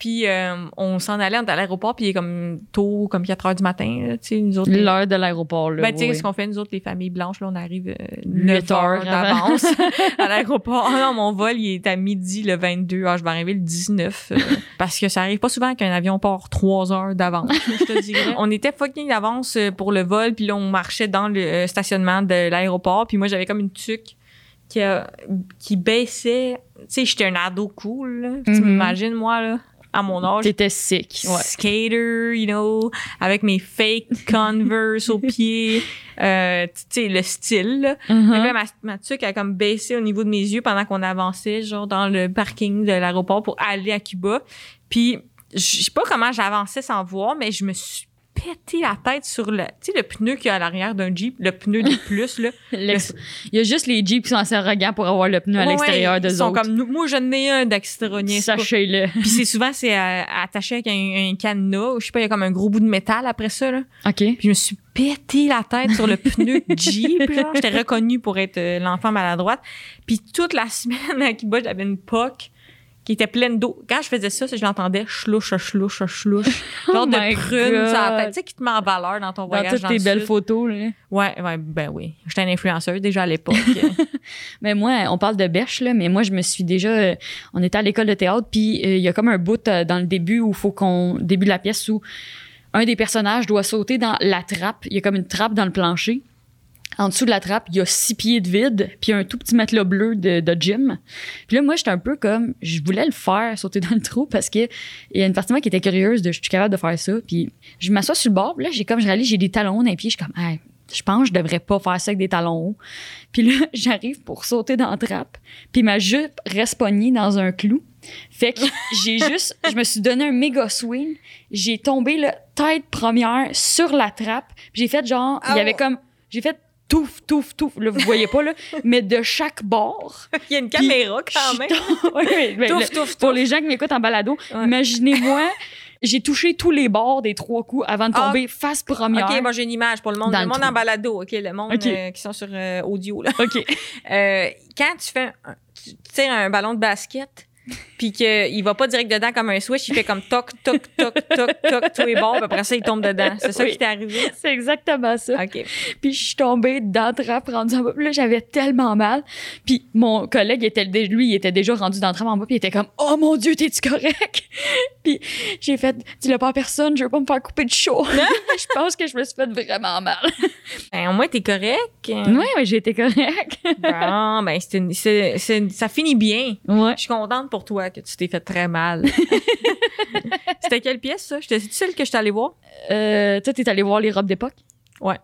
A: Puis euh, on s'en allait, on était à l'aéroport, puis il est comme tôt, comme 4 heures du matin, là, tu sais, nous autres.
B: L'heure de l'aéroport, là.
A: Ben, tu sais,
B: oui.
A: ce qu'on fait, nous autres, les familles blanches, là, on arrive euh,
B: Huit
A: 9 heures
B: heures
A: d'avance <laughs> à l'aéroport. Ah non, mon vol, il est à midi le 22. Ah, je vais arriver le 19. euh, <laughs> parce que ça arrive pas souvent qu'un avion part 3 heures d'avance, je te dirais. On était fucking d'avance euh, pour le vol, puis là, on marchait dans le euh, stationnement de l'aéroport, puis moi, j'avais comme une tuque qui, a- qui baissait. Tu sais, j'étais un ado cool, là. Tu
B: Mhm.
A: m'imagines, moi, là, à mon âge
B: T'étais sick. Ouais.
A: skater, you know, avec mes fake <laughs> Converse aux pieds, euh, tu sais, le style. Là.
B: Mhm.
A: Et là, ma, ma tuque a comme baissé au niveau de mes yeux pendant qu'on avançait, genre, dans le parking de l'aéroport pour aller à Cuba. Puis, je sais pas comment j'avançais sans voir, mais je me suis pété la tête sur le, tu sais, le pneu qu'il y a à l'arrière d'un Jeep, le pneu de plus, là. <laughs>
B: Il y a juste les Jeeps qui sont assez arrogants pour avoir le pneu à l'extérieur
A: ouais, Ils sont
B: autres.
A: comme, moi, je n'ai un pas.
B: Sachez-le. <laughs>
A: Puis c'est souvent, c'est euh, attaché avec un, un cadenas, ou je sais pas, il y a comme un gros bout de métal après ça, là.
B: OK.
A: Puis je me suis pété la tête sur le pneu de <laughs> Jeep. J'étais reconnue pour être euh, l'enfant maladroite. Puis toute la semaine à Cuba, j'avais une poque qui était pleine d'eau. Quand je faisais ça, je l'entendais chlouche, chlouche, chlouche. <laughs> Genre
B: Oh
A: de prune sur la tête. Tu sais, qui te met en valeur dans ton
B: Dans
A: voyage
B: toutes
A: dans
B: tes
A: le
B: belles
A: sud.
B: photos, là.
A: Ouais, ouais, ben oui. J'étais une influenceuse déjà à l'époque. <laughs>
B: Mais moi, on parle de bêche, là, mais moi, je me suis déjà. euh, on était à l'école de théâtre, puis euh, il y a comme un bout euh, dans le début où il faut qu'on. Début de la pièce où un des personnages doit sauter dans la trappe. Il y a comme une trappe dans le plancher. En dessous de la trappe, il y a six pieds de vide, puis un tout petit matelas bleu de, de gym. Puis là, moi, j'étais un peu comme, je voulais le faire, sauter dans le trou, parce que il y a une partie de moi qui était curieuse de, je suis capable de faire ça. Puis je m'assois sur le bord, puis là, j'ai comme, je réalise, j'ai des talons les pieds, je suis comme, Hey, je pense que je devrais pas faire ça avec des talons hauts. Puis là, <laughs> j'arrive pour sauter dans la trappe, puis ma jupe reste pognée dans un clou. Fait que <laughs> j'ai juste, je me suis donné un méga swing. J'ai tombé la tête première sur la trappe. J'ai fait genre, il y avait comme, j'ai fait touf, touf, touf. Là, vous voyez pas, là, <laughs> mais de chaque bord.
A: Il y a une
B: Puis,
A: caméra quand même. <laughs>
B: Ouais, ben,
A: Touf,
B: le-
A: touf,
B: Pour
A: touf.
B: les gens qui m'écoutent en balado,
A: Ouais.
B: imaginez-moi, j'ai touché tous les bords des trois coups avant de
A: Ah.
B: tomber face première.
A: OK, moi j'ai une image pour le monde.
B: Dans
A: le
B: le
A: monde
B: trou.
A: en balado, OK? Le monde euh, qui sont sur euh, audio, là.
B: OK. <laughs>
A: Euh, quand tu fais un, tu tires un ballon de basket puis qu'il va pas direct dedans comme un switch, il fait comme toc toc toc toc toc tous les bords, puis après ça il tombe dedans. C'est ça
B: Oui.
A: qui t'est arrivé?
B: C'est exactement ça.
A: OK.
B: Puis je suis tombée dans rendue en bas. Puis là, j'avais tellement mal. Puis mon collègue, était, lui, il était déjà rendu dans trappe en bas. Puis il était comme « Oh mon Dieu, t'es-tu correct? <laughs> » Puis j'ai fait « Dis-le pas à personne, je veux pas me faire couper de chaud. <laughs> » <laughs> Je pense que je me suis fait vraiment mal.
A: Ben, au moins t'es correct.
B: Ouais, j'ai été correct.
A: Bon, ben c'est ça finit bien.
B: Ouais.
A: Je suis contente pour toi que tu t'es fait très mal? <laughs> C'était quelle pièce ça? J'étais c'est celle que je allée voir?
B: Euh, toi, t'es allé voir les robes d'époque?
A: Ouais.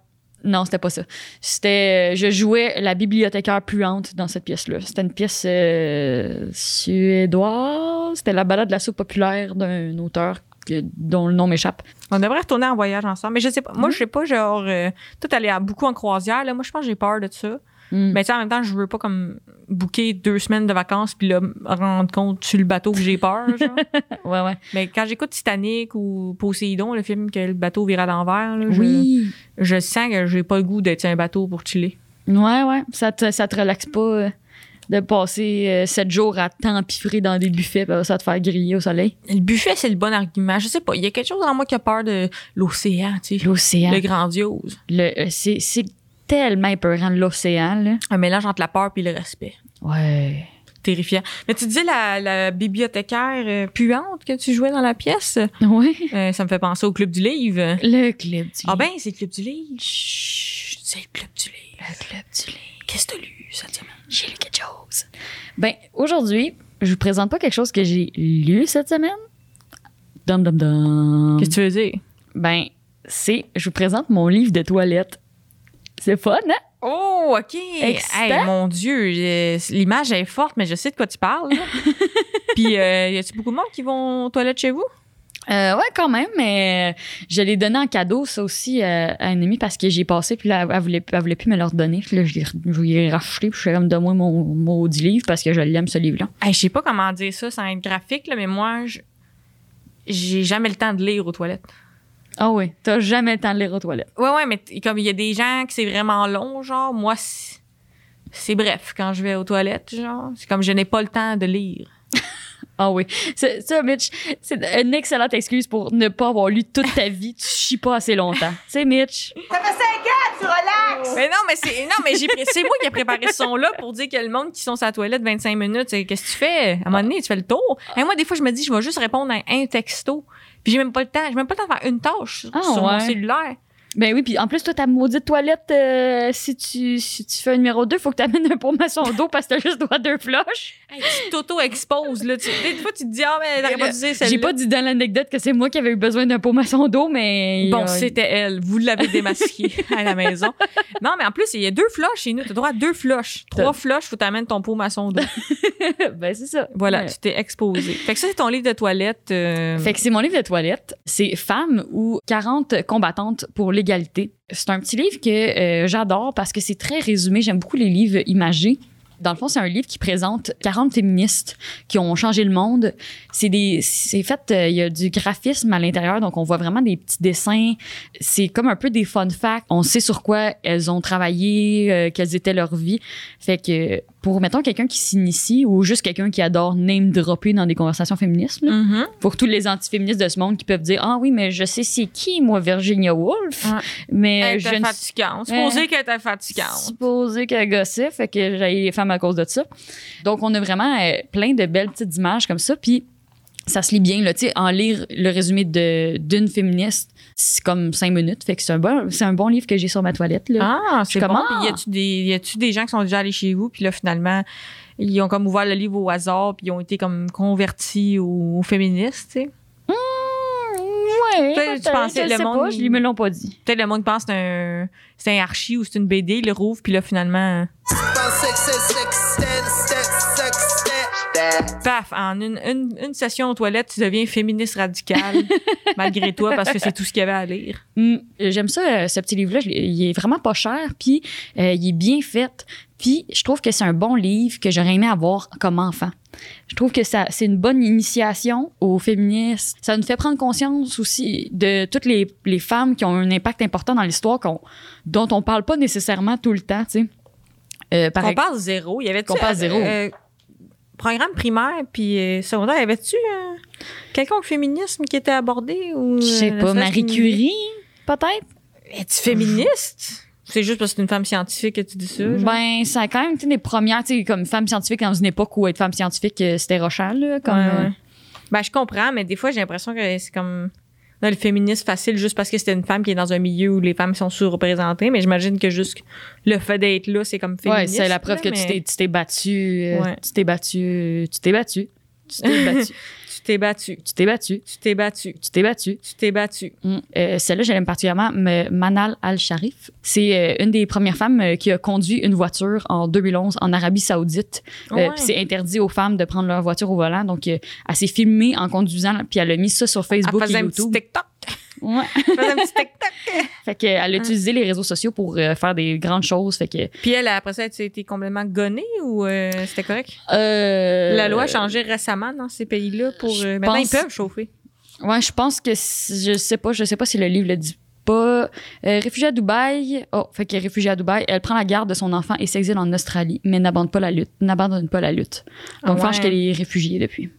B: Non, c'était pas ça. C'était. Je jouais la bibliothécaire puante dans cette pièce-là. C'était une pièce euh, suédoise. C'était la balade de la soupe populaire d'un auteur que- dont le nom m'échappe.
A: On devrait retourner en voyage ensemble. Mais je sais pas. Moi, je sais pas, genre, euh, tout aller à- beaucoup en croisière. Là. Moi, je pense que j'ai peur de ça.
B: Mm.
A: Mais tu sais, en même temps, je veux pas comme booker deux semaines de vacances puis là, me rendre compte sur le bateau que j'ai peur. genre. <laughs>
B: Ouais, ouais.
A: Mais quand j'écoute Titanic ou Poséidon, le film que le bateau vire à l'envers, là, je,
B: Oui.
A: je sens que j'ai pas le goût d'être sur un bateau pour chiller.
B: Ouais, ouais. Ça te, ça te relaxe pas euh, de passer euh, sept jours à t'empiffrer dans des buffets, après ça te faire griller au soleil?
A: Le buffet, c'est le bon argument. Je sais pas. Il y a quelque chose en moi qui a peur de l'océan, tu sais.
B: L'océan.
A: Le grandiose.
B: Le- euh, c'est, c'est tellement épeurant, l'océan, là.
A: Un mélange entre la peur et le respect.
B: Ouais.
A: Terrifiant. Mais tu disais la, la bibliothécaire euh, puante que tu jouais dans la pièce?
B: Ouais.
A: Euh, ça me fait penser au Club du Livre.
B: Le club du
A: Ah
B: livre.
A: ben, c'est le Club du Livre. Chut, c'est le Club du Livre.
B: Le club du livre.
A: Qu'est-ce que t'as lu cette semaine?
B: J'ai lu quelque chose. Ben, aujourd'hui, je vous présente pas quelque chose que j'ai lu cette semaine. Dum dum dum.
A: Qu'est-ce que tu veux dire?
B: Ben, c'est, je vous présente mon livre de toilette. C'est fun, hein?
A: Oh, OK. Hey, mon Dieu, l'image est forte, mais je sais de quoi tu parles. <laughs> Puis, euh, y a-tu beaucoup de monde qui vont aux toilettes chez vous?
B: Euh, ouais, quand même, mais je l'ai donné en cadeau, ça aussi, euh, à une amie parce que j'y ai passé, puis là, elle, voulait, elle voulait plus me le redonner. Puis là, je lui ai racheté, puis je suis comme, donne-moi mon maudit livre parce que je l'aime, ce livre-là.
A: Hey, je sais pas comment dire ça sans être graphique, là, mais moi, j'ai jamais le temps de lire aux toilettes.
B: Ah oui, t'as jamais le temps de lire aux toilettes.
A: Ouais, ouais, mais comme il y a des gens que c'est vraiment long, genre, moi, c'est bref quand je vais aux toilettes, genre. C'est comme je n'ai pas le temps de lire. <laughs>
B: Ah oui. C'est- Ça, Mitch, c'est une excellente excuse pour ne pas avoir lu toute ta vie. Tu chies pas assez longtemps. Tu sais, Mitch?
A: Mais non, mais c'est non, mais j'ai c'est moi qui ai préparé ce son-là pour dire que le monde qui sont sur la toilette 25 minutes, qu'est-ce que tu fais? À un moment donné, tu fais le tour. Et moi des fois je me dis je vais juste répondre à un texto. Puis j'ai même pas le temps, j'ai même pas le temps de faire une tâche sur
B: Ah,
A: sur mon cellulaire.
B: Ben oui, puis en plus, toi, ta maudite toilette, euh, si, tu, si tu fais un numéro 2, faut que tu amènes un maçon d'eau parce que t'as juste droit à deux flushs.
A: Hey, tu t'auto-exposes là, tu, des fois tu te dis ah mais t'aurais pas dû dire
B: J'ai
A: celle-là.
B: pas dit dans l'anecdote que c'est moi qui avais eu besoin d'un maçon d'eau, mais.
A: Bon,
B: euh,
A: c'était elle. Vous l'avez démasqué <laughs> à la maison. Non, mais en plus, il y a deux flushs chez nous. T'as droit à deux flushs. Trois flushs, faut t'amener ton pot maçon d'eau. <laughs>
B: ben, c'est ça.
A: Voilà,
B: Ouais.
A: tu t'es exposé. Fait que ça, c'est ton livre de toilette. euh,
B: Fait que c'est mon livre de toilette. C'est Femmes ou 40 combattantes pour C'est un petit livre que euh, j'adore parce que c'est très résumé. J'aime beaucoup les livres imagés. Dans le fond, c'est un livre qui présente 40 féministes qui ont changé le monde. C'est des, c'est fait, euh, il y a du graphisme à l'intérieur, donc on voit vraiment des petits dessins. C'est comme un peu des fun facts. On sait sur quoi elles ont travaillé, euh, quelles étaient leurs vies. Fait que pour, mettons, quelqu'un qui s'initie ou juste quelqu'un qui adore name dropper dans des conversations féministes, là,
A: mhm.
B: pour tous les antiféministes de ce monde qui peuvent dire ah oui mais je sais c'est qui moi Virginia Woolf
A: Ouais.
B: mais
A: Elle
B: je
A: était
B: suis
A: fatigante. Supposé qu'elle était fatigante.
B: supposé qu'elle gossait fait que les femmes à cause de ça. Donc on a vraiment euh, plein de belles petites images comme ça. Puis ça se lit bien là. Tu sais en lire le résumé d'une féministe c'est comme cinq minutes. Fait que c'est un bon un bon livre que j'ai sur ma toilette là.
A: Ah, c'est bon. Puis y a-tu des, des gens qui sont déjà allés chez vous, puis là, finalement, ils ont comme ouvert le livre au hasard, puis ils ont été comme convertis aux, aux féministes, tu sais?
B: Peut-être,
A: pensais
B: je
A: le
B: sais
A: monde,
B: pas,
A: il-
B: ils me l'ont pas dit
A: Peut-être le monde pense que c'est un, c'est un archi ou c'est une BD, ils le rouvre, puis là, finalement, paf, en une, une, une session aux toilettes, tu deviens féministe radicale, <laughs> malgré toi, parce que c'est tout ce qu'il y avait à lire.
B: Mm, J'aime ça, euh, ce petit livre-là. Je Il est vraiment pas cher, puis euh, il est bien fait. Puis je trouve que c'est un bon livre que j'aurais aimé avoir comme enfant. Je trouve que ça, c'est une bonne initiation au féminisme. Ça nous fait prendre conscience aussi de toutes les, les femmes qui ont un impact important dans l'histoire qu'on- dont on parle pas nécessairement tout le temps, tu sais. Euh, par
A: Qu'on
B: ex-
A: passe zéro. Il y avait
B: Qu'on passe zéro.
A: programme primaire puis euh, secondaire, y avait-tu euh, quelconque féminisme qui était abordé ou
B: je sais pas,
A: ne
B: Marie Curie, peut-être?
A: Es-tu féministe? C'est juste parce que c'est une femme scientifique que tu dis ça. genre?
B: Ben, ça a quand même été des premières, tu sais, comme femme scientifique dans une époque où être femme scientifique, euh, c'était rochant, là. Comme,
A: Ouais,
B: euh,
A: ouais. Ben, je comprends, mais des fois, j'ai l'impression que c'est comme le féminisme facile juste parce que c'était une femme qui est dans un milieu où les femmes sont sous-représentées. Mais j'imagine que juste le fait d'être là, c'est comme
B: Ouais,
A: féministe.
B: c'est la preuve
A: là,
B: que
A: mais
B: t'es, tu t'es battu, euh,
A: Ouais.
B: tu t'es battu, tu t'es battu, tu t'es battu. <laughs>
A: Tu t'es battu.
B: Tu t'es battu.
A: Tu t'es battu.
B: Tu t'es battu.
A: Tu t'es battu.
B: Mm. Euh, Celle-là, je l'aime particulièrement. mais Manal Al-Sharif. C'est euh, une des premières femmes euh, qui a conduit une voiture en 2011 en Arabie Saoudite. Euh,
A: Ouais.
B: c'est interdit aux femmes de prendre leur voiture au volant. Donc, euh, elle s'est filmée en conduisant, puis elle a mis ça sur
A: Elle
B: Facebook et
A: faisait un petit
B: YouTube.
A: TikTok.
B: Ouais. <laughs>
A: Faisait un petit TikTok.
B: Fait que, elle a utilisé les réseaux sociaux pour euh, faire des grandes choses. Fait que,
A: Puis elle, après ça, elle a été complètement gonnée ou euh, c'était correct?
B: euh,
A: La loi a changé récemment dans ces pays-là pour.
B: je
A: maintenant,
B: pense-
A: ils peuvent chauffer.
B: Ouais, je pense que je sais pas, je sais pas si le livre le dit pas. Euh, réfugiée à Dubaï. Oh, fait qu'elle est réfugiée à Dubaï. Elle prend la garde de son enfant et s'exile en Australie, mais n'abandonne pas la lutte. N'abandonne pas la lutte. Donc,
A: Ah
B: je pense
A: ouais.
B: qu'elle est réfugiée depuis.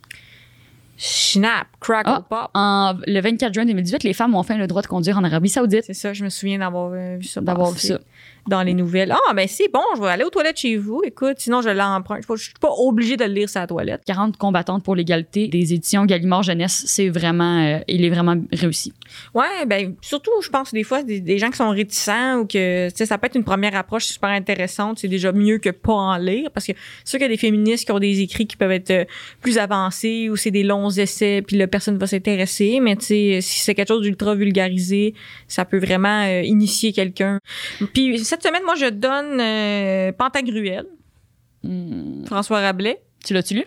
A: Snap, crackle
B: Ah.
A: pop.
B: En, le 24 juin 2018, les femmes ont enfin le droit de conduire en Arabie Saoudite.
A: C'est ça, je me souviens d'avoir euh, vu ça.
B: D'avoir vu ça.
A: Dans les nouvelles. Ah, ben c'est bon, je vais aller aux toilettes chez vous. Écoute, sinon je l'emprunte. Je suis pas obligée de le lire sur la toilette.
B: 40 combattantes pour l'égalité des éditions Gallimard Jeunesse, c'est vraiment, euh, il est vraiment réussi.
A: Ouais, ben surtout, je pense des fois des, des gens qui sont réticents ou que ça peut être une première approche super intéressante, c'est déjà mieux que pas en lire parce que c'est sûr qu'il y a des féministes qui ont des écrits qui peuvent être euh, plus avancés ou c'est des longs essais puis là personne va s'intéresser, mais tu sais si c'est quelque chose d'ultra vulgarisé, ça peut vraiment euh, initier quelqu'un. Puis cette semaine, moi je donne euh, Pantagruel,
B: Hmm.
A: François Rabelais.
B: Tu l'as-tu lu?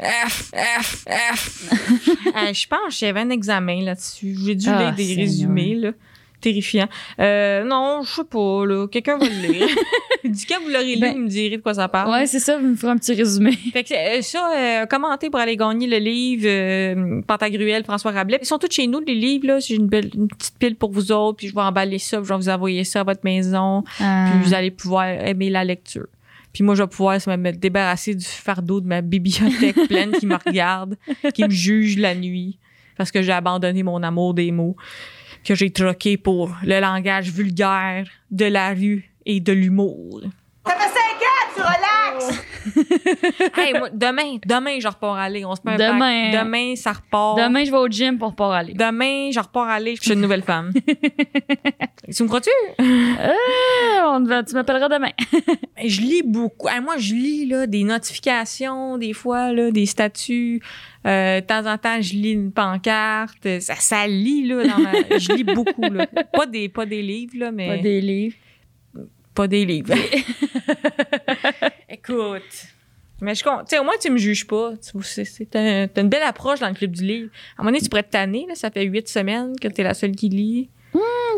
A: F, F, F. <laughs> Euh, je pense que j'avais un examen là-dessus. J'ai dû
B: Ah,
A: lire des
B: Seigneur.
A: résumés, là. Terrifiant. Euh, non, je sais pas, là. Quelqu'un va le lire. <laughs> du quand vous l'aurez lu,
B: Ben,
A: vous me direz de quoi ça parle.
B: Ouais, c'est ça, vous me ferez un petit résumé. <laughs>
A: Fait que euh, ça, euh, commentez pour aller gagner le livre euh, Pantagruel, François Rabelais. Ils sont tous chez nous, les livres, là. J'ai une, belle, une petite pile pour vous autres, puis je vais emballer ça, puis je vais vous envoyer ça à votre maison,
B: Ah.
A: puis vous allez pouvoir aimer la lecture. Puis moi, je vais pouvoir me débarrasser du fardeau de ma bibliothèque <laughs> pleine qui me regarde, qui me juge la nuit, parce que j'ai abandonné mon amour des mots, que j'ai troqué pour le langage vulgaire de la rue et de l'humour. Hey, moi, demain, demain, je repars aller. On se met un
B: Demain.
A: pack. Demain, ça repart.
B: Demain, je vais au gym pour pas aller.
A: Demain, je repars aller. Je suis une nouvelle femme. <laughs> tu me crois-tu?
B: Ah, on va- tu m'appelleras demain. <laughs>
A: Je lis beaucoup. Hey, moi, je lis là, des notifications, des fois, là, des statuts. Euh, de temps en temps, je lis une pancarte. Ça, ça lit, là, dans ma... <laughs> Je lis beaucoup, là. Pas des, pas des livres, là, mais...
B: Pas des livres.
A: pas des livres. Écoute. Mais je compte. Au moins, tu me juges pas. C'est un- t'as une belle approche dans le club du livre. À un moment donné, tu pourrais te tanner, là. Ça fait huit semaines que t'es la seule qui lit.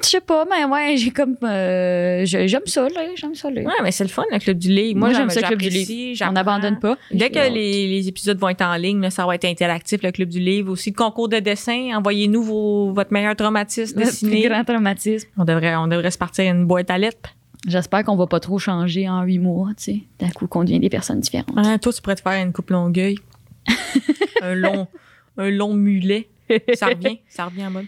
B: Je sais pas, mais ouais, j'ai comme. euh, j'aime ça, là. J'aime ça, là.
A: Ouais, mais c'est le fun, le club du livre. Moi,
B: j'aime ça, le club du
A: j'apprécie,
B: On n'abandonne pas.
A: Dès que les, les épisodes vont être en ligne, là, ça va être interactif, le club du livre. Aussi, le concours de dessin. Envoyez-nous vos, votre meilleur traumatisme
B: Le
A: dessiné.
B: plus grand traumatisme.
A: On devrait, on devrait se partir une boîte à lettres.
B: J'espère qu'on va pas trop changer en huit mois, tu sais. D'un coup, qu'on devient des personnes différentes.
A: Hein, toi, tu pourrais te faire une coupe longueuil. <laughs> un long, un long mulet. Ça revient, ça revient en mode.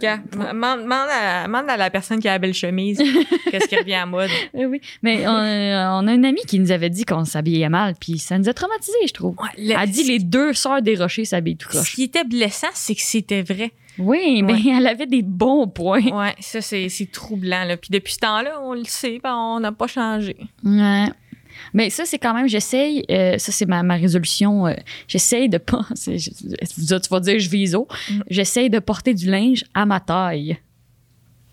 A: Demande à, demande à la personne qui a la belle chemise <laughs> qu'est-ce qui revient à mode.
B: Oui, oui. Mais on, euh, on a une amie qui nous avait dit qu'on s'habillait mal, puis ça nous a traumatisés, je trouve.
A: Le-
B: Elle a dit les deux sœurs des rochers s'habillent tout
A: Ce
B: croche.
A: qui était blessant, c'est que c'était vrai.
B: Oui, mais elle avait des bons points.
A: Ouais, ça, c'est c'est troublant. Là. Puis depuis ce temps-là, on le sait, ben, on n'a pas changé.
B: Ouais. Mais ça, c'est quand même, j'essaye, euh, ça, c'est ma, ma résolution. euh, j'essaye de pas. <laughs> je- tu vas dire, je vise haut.
A: Mm.
B: J'essaye de porter du linge à ma taille.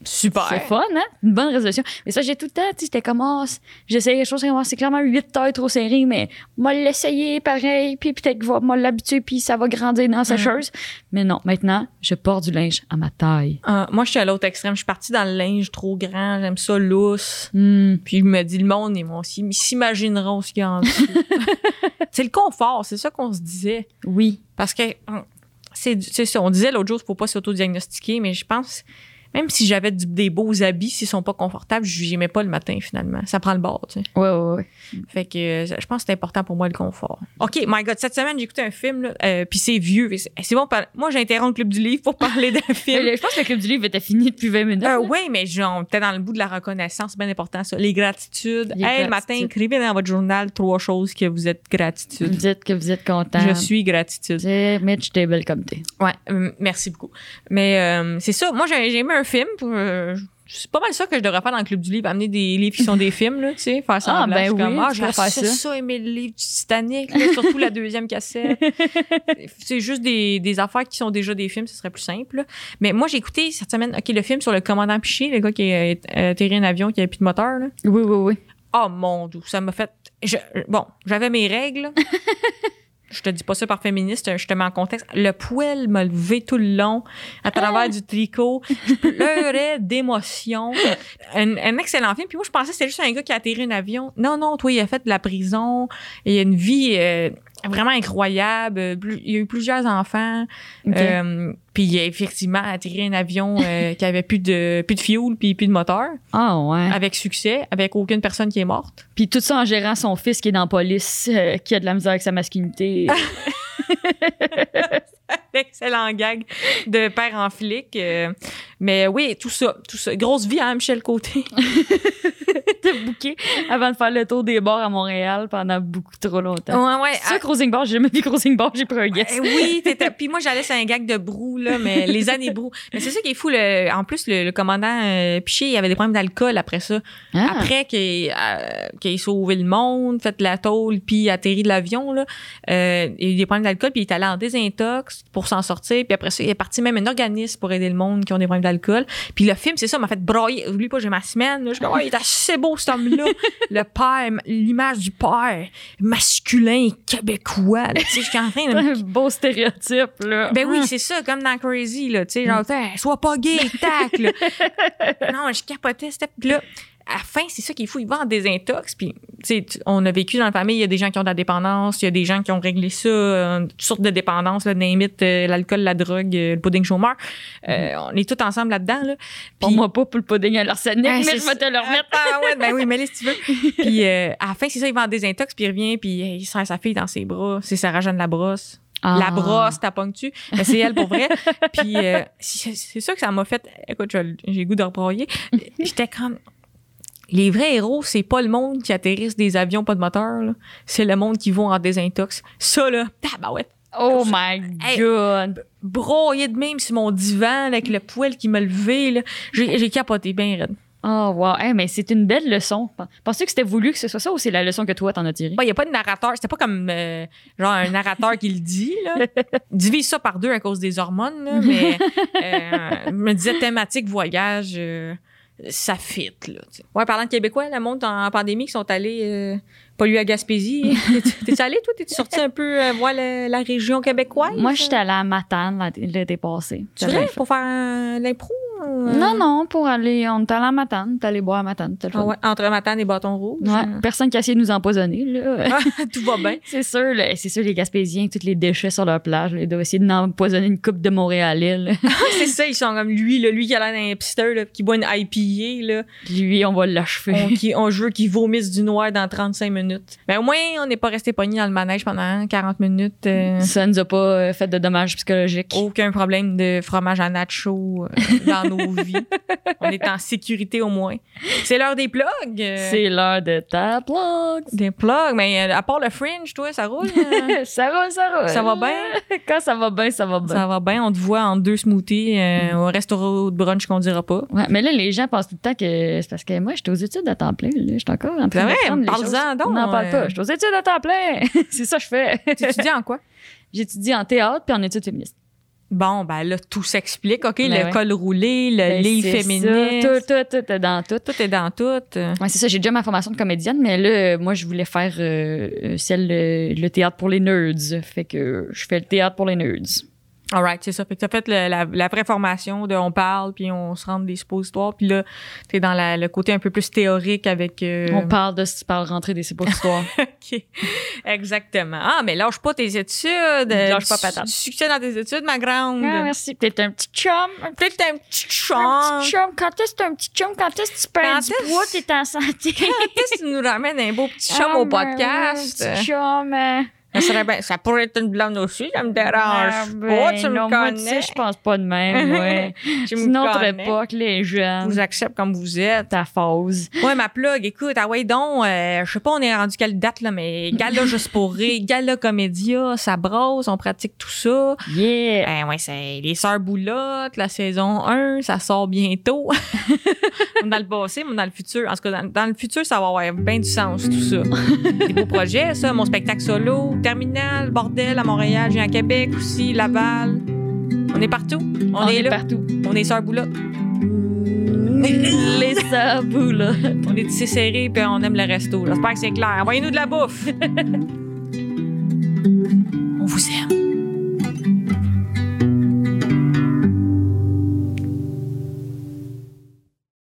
A: Super.
B: C'est fun, hein? Une bonne résolution. Mais ça, j'ai tout le temps, tu sais, j'étais comme, c'est- j'essaye quelque chose, c'est clairement 8 tailles trop serrées, mais moi l'essayer pareil, puis peut-être que moi l'habituer, puis ça va grandir dans sa chose. Mais non, maintenant, je porte du linge à ma taille.
A: Ah, moi, je suis à l'autre extrême. Je suis partie dans le linge trop grand. J'aime ça lousse.
B: Hmm.
A: Puis je me dis, le monde, ils s'imagineront ce qu'il y a en dessous. <laughs> c'est le confort, c'est ça qu'on se disait.
B: Oui.
A: Parce que hum, c'est ça, on disait l'autre jour, il faut pas s'auto-diagnostiquer, mais je pense, même si j'avais des beaux habits, s'ils sont pas confortables, je n'aimais pas le matin finalement. Ça prend le bord, tu sais.
B: Ouais, ouais, ouais.
A: Fait que euh, je pense que c'est important pour moi le confort. OK, my God, cette semaine, j'ai écouté un film, là, euh, puis c'est vieux. C'est bon, moi, j'interromps le Club du Livre pour parler d'un <laughs> film.
B: le- je pense que le club du livre était fini depuis 20 minutes.
A: Euh, oui, mais genre, était dans le bout de la reconnaissance, c'est bien important ça. Les gratitudes.
B: Les
A: hey, le matin, écrivez dans votre journal trois choses que vous êtes
B: Vous
A: gratitude.
B: dites que vous êtes content.
A: Je suis gratitude.
B: Mitch, t'es belle comme t'es.
A: Ouais, euh, merci beaucoup. Mais euh, c'est ça. Moi, j'ai j'ai aimé un film. Pour, euh, c'est pas mal ça que je devrais faire dans le club du livre, amener des livres qui sont des films, là, tu sais, faire semblant.
B: ben
A: Je suis
B: oui,
A: comme, ah, je
B: faire ça.
A: ça, aimer le livre du Titanic, là, surtout la deuxième cassette. <laughs> c'est juste des, des affaires qui sont déjà des films, ce serait plus simple. là. Mais moi, j'ai écouté cette semaine, OK, le film sur le commandant Piché, le gars qui a atterri un avion qui avait plus de moteur, là.
B: Oui, oui, oui.
A: Oh mon dieu, ça m'a fait. je- bon, j'avais mes règles. <laughs> je te dis pas ça par féministe, je te mets en contexte. Le poil m'a levé tout le long à travers du tricot. Je pleurais d'émotion. Un, un excellent film. Puis moi, je pensais que c'était juste un gars qui a atterri un avion. Non, non, toi, il a fait de la prison. Il a une vie euh, vraiment incroyable. Il a eu plusieurs enfants.
B: OK.
A: Euh, puis il a effectivement atterri un avion euh, <laughs> qui avait plus de plus de fuel puis plus de moteur
B: Ah, ouais.
A: avec succès, avec aucune personne qui est morte.
B: Puis tout ça en gérant son fils qui est dans la police, euh, qui a de la misère avec sa masculinité. <laughs> <laughs>
A: Excellent gag de père en flic. euh, mais oui, tout ça, tout ça. Grosse vie, hein, Michel Côté. <laughs>
B: de bouquet avant de faire le tour des bars à Montréal pendant beaucoup trop longtemps.
A: ouais, ouais.
B: Ça, Crossing Bar? J'ai jamais vu Crossing Bar, j'ai pris un guess.
A: Eh oui, t'étais- puis moi j'allais sur un gag de brou là, mais <laughs> les années brou. Mais c'est ça qui est fou. Le, en plus, le, le commandant euh, Piché, il avait des problèmes d'alcool après ça.
B: Ah.
A: Après qu'il euh, qu'il ait sauvé le monde, fait la tôle, puis atterri de l'avion là, il a eu des problèmes d'alcool, puis il est allé en désintox pour s'en sortir. Puis après ça, il est parti même un organisme pour aider le monde qui ont des problèmes d'alcool. Puis le film, c'est ça, m'a fait broyer. Oublie pas, j'ai ma semaine. Là, je suis comme, Ouais, il est assez beau cet homme-là. <laughs> le père, l'image du père masculin québécois. là. Tu sais, je suis en train de <laughs> me
B: Un beau stéréotype, là.
A: ben oui, c'est ça, comme dans Crazy, là, tu sais, genre, Hey, sois pas gay, tac, là. <laughs> non, je capotais, c'était, là, à la fin, c'est ça qui est fou, il va en désintox, puis, tu sais, tu- on a vécu dans la famille, il y a des gens qui ont de la dépendance, il y a des gens qui ont réglé ça, euh, toutes sortes de dépendances, là, it, euh, l'alcool, la drogue, euh, le pudding chômeur, Euh, on est tous ensemble là-dedans, là.
B: Pour
A: Puis-
B: moi pas pour le pudding à l'arsenic,
A: Ouais,
B: mais je vais te le remettre.
A: Ah ouais, ben oui, mais laisse si tu veux. <laughs> Puis euh, à la fin, c'est ça, il va en désintox, puis il revient, puis il serre sa fille dans ses bras. C'est Sarah-Jeanne Labrosse.
B: Ah.
A: La brosse, t'as tu Mais c'est elle pour vrai. Puis euh, c'est ça que ça m'a fait. Écoute, j'ai goût de rebroyer. J'étais comme. Les vrais héros, c'est pas le monde qui atterrisse des avions pas de moteur. là. C'est le monde qui va en désintox. Ça, là, tabarouette.
B: Oh my
A: Hey.
B: god.
A: Broyé de même sur mon divan, avec le poil qui m'a levé. là. J'ai capoté bien raide.
B: Oh wow. Hey, mais c'est une belle leçon. Penses-tu que c'était voulu que ce soit ça ou c'est la leçon que toi t'en as tirée?
A: Il n'y a pas de narrateur. C'était pas comme euh, genre un narrateur qui le dit. Là. <laughs> Divise ça par deux à cause des hormones. Là, mais euh, je me disais thématique voyage, euh, ça fit. Là, ouais, parlant de Québécois, le monde en pandémie qui sont allés euh, polluer à Gaspésie. <laughs> T'es- allé, toi? T'es-tu sorti un peu euh, voir le- la région québécoise?
B: Moi, j'étais allée à Matane la- l'été passé.
A: Tu vrai, pour faire l'impro? euh?
B: Non, non, pour aller. On est allé à Matane, t'es allé boire à Matane. le
A: Ah ouais, entre Matane et Bâton Rouge.
B: Ouais, personne qui a essayé de nous empoisonner, là. <laughs>
A: Ah, tout va bien.
B: C'est sûr, c'est sûr, les Gaspésiens, tous les déchets sur leur plage, là, ils doivent essayer d'empoisonner une coupe de Montréalais. là. <laughs>
A: c'est ça, ils sont comme lui, là, lui qui a l'air d'un hipster, là, qui boit une IPA, là.
B: Lui, on va l'achever.
A: on, qui, on veut qu'il vomisse du noir dans 35 minutes. Mais au moins, on n'est pas resté pogné dans le manège pendant 40 minutes. euh,
B: Ça nous a pas euh, fait de dommages psychologiques.
A: aucun problème de fromage à nacho euh, dans nos <laughs> vies. On est en sécurité au moins. C'est l'heure des plugs.
B: C'est l'heure de ta plug.
A: des plugs. Mais euh, à part le fringe, toi, ça roule? <laughs>
B: ça roule, ça roule.
A: Ça va bien? <laughs>
B: Quand ça va bien, ça va bien.
A: ça va bien. On te voit en deux smoothies euh, au restaurant de brunch qu'on dira pas.
B: Ouais, mais là, les gens pensent tout le temps que c'est parce que moi, j'étais aux études à temps plein. J'étais encore en train
A: vrai?
B: les
A: Parle-en donc,
B: On n'en parle pas. J'étais aux études à temps plein. <laughs> c'est ça que je fais.
A: Tu étudies en quoi? <laughs>
B: J'étudie en théâtre puis en études féministes.
A: Bon, ben là, tout s'explique. OK,
B: Ben
A: le
B: ouais.
A: col roulé, le
B: Ben,
A: livre féministe.
B: ça. Tout, tout, tout, dans tout.
A: Tout est dans tout.
B: Ouais, c'est ça. J'ai déjà ma formation de comédienne, mais là, moi, je voulais faire euh, celle, euh, le théâtre pour les nerds. Fait que je fais le théâtre pour les nerds.
A: All right, c'est ça. Fait que t'as fait le- la, la préformation de on parle, puis on se rend des suppositoires. Puis là, t'es dans la- le côté un peu plus théorique avec... euh,
B: On parle de si tu parles rentrer des suppositoires. <laughs>
A: OK. Exactement. Ah, mais lâche pas tes études.
B: Lâche pas patate.
A: Succès dans tes études, ma grande.
B: ah, merci. Peut-être un petit chum.
A: Peut-être un petit chum.
B: Un petit chum. Quand est-ce que un petit chum? Quand est-ce que tu perds
A: Quand
B: du
A: est-ce-
B: poids? T'es en santé.
A: Qu'est-ce que tu nous ramènes un beau petit chum
B: Ah,
A: au podcast?
B: Un petit chum. euh,
A: Ça, serait bien- ça pourrait être une blonde aussi, ça me dérange
B: Ah,
A: pas,
B: ben,
A: tu me
B: non, moi, tu
A: connais.
B: sais, je pense pas de même, <laughs> ouais.
A: Tu me connais.
B: époque, les
A: Je
B: jeunes.
A: vous accepte comme vous êtes.
B: Ta phase.
A: Ouais, ma plug, écoute, ah ouais, donc, euh, je sais pas, on est rendu quelle date, là, mais Gala Juste pour rire, <laughs> Gala Comédia, ça brosse, on pratique tout ça.
B: Yeah!
A: Ben ouais, c'est les Sœurs Boulottes, la saison 1, ça sort bientôt. <laughs> dans le passé, mais dans le futur. En tout cas, dans, dans le futur, ça va avoir bien du sens, tout ça. Des beaux projets, ça. Mon spectacle solo, Terminal, Bordel à Montréal, j'ai à Québec aussi, Laval. On est partout. On,
B: On
A: est,
B: est
A: là.
B: partout.
A: On est Sœurs Boulottes.
B: Les sabous, là.
A: On est tissés <laughs> serrés puis on aime le resto. J'espère que c'est clair. Envoyez-nous de la bouffe. <laughs> on vous aime.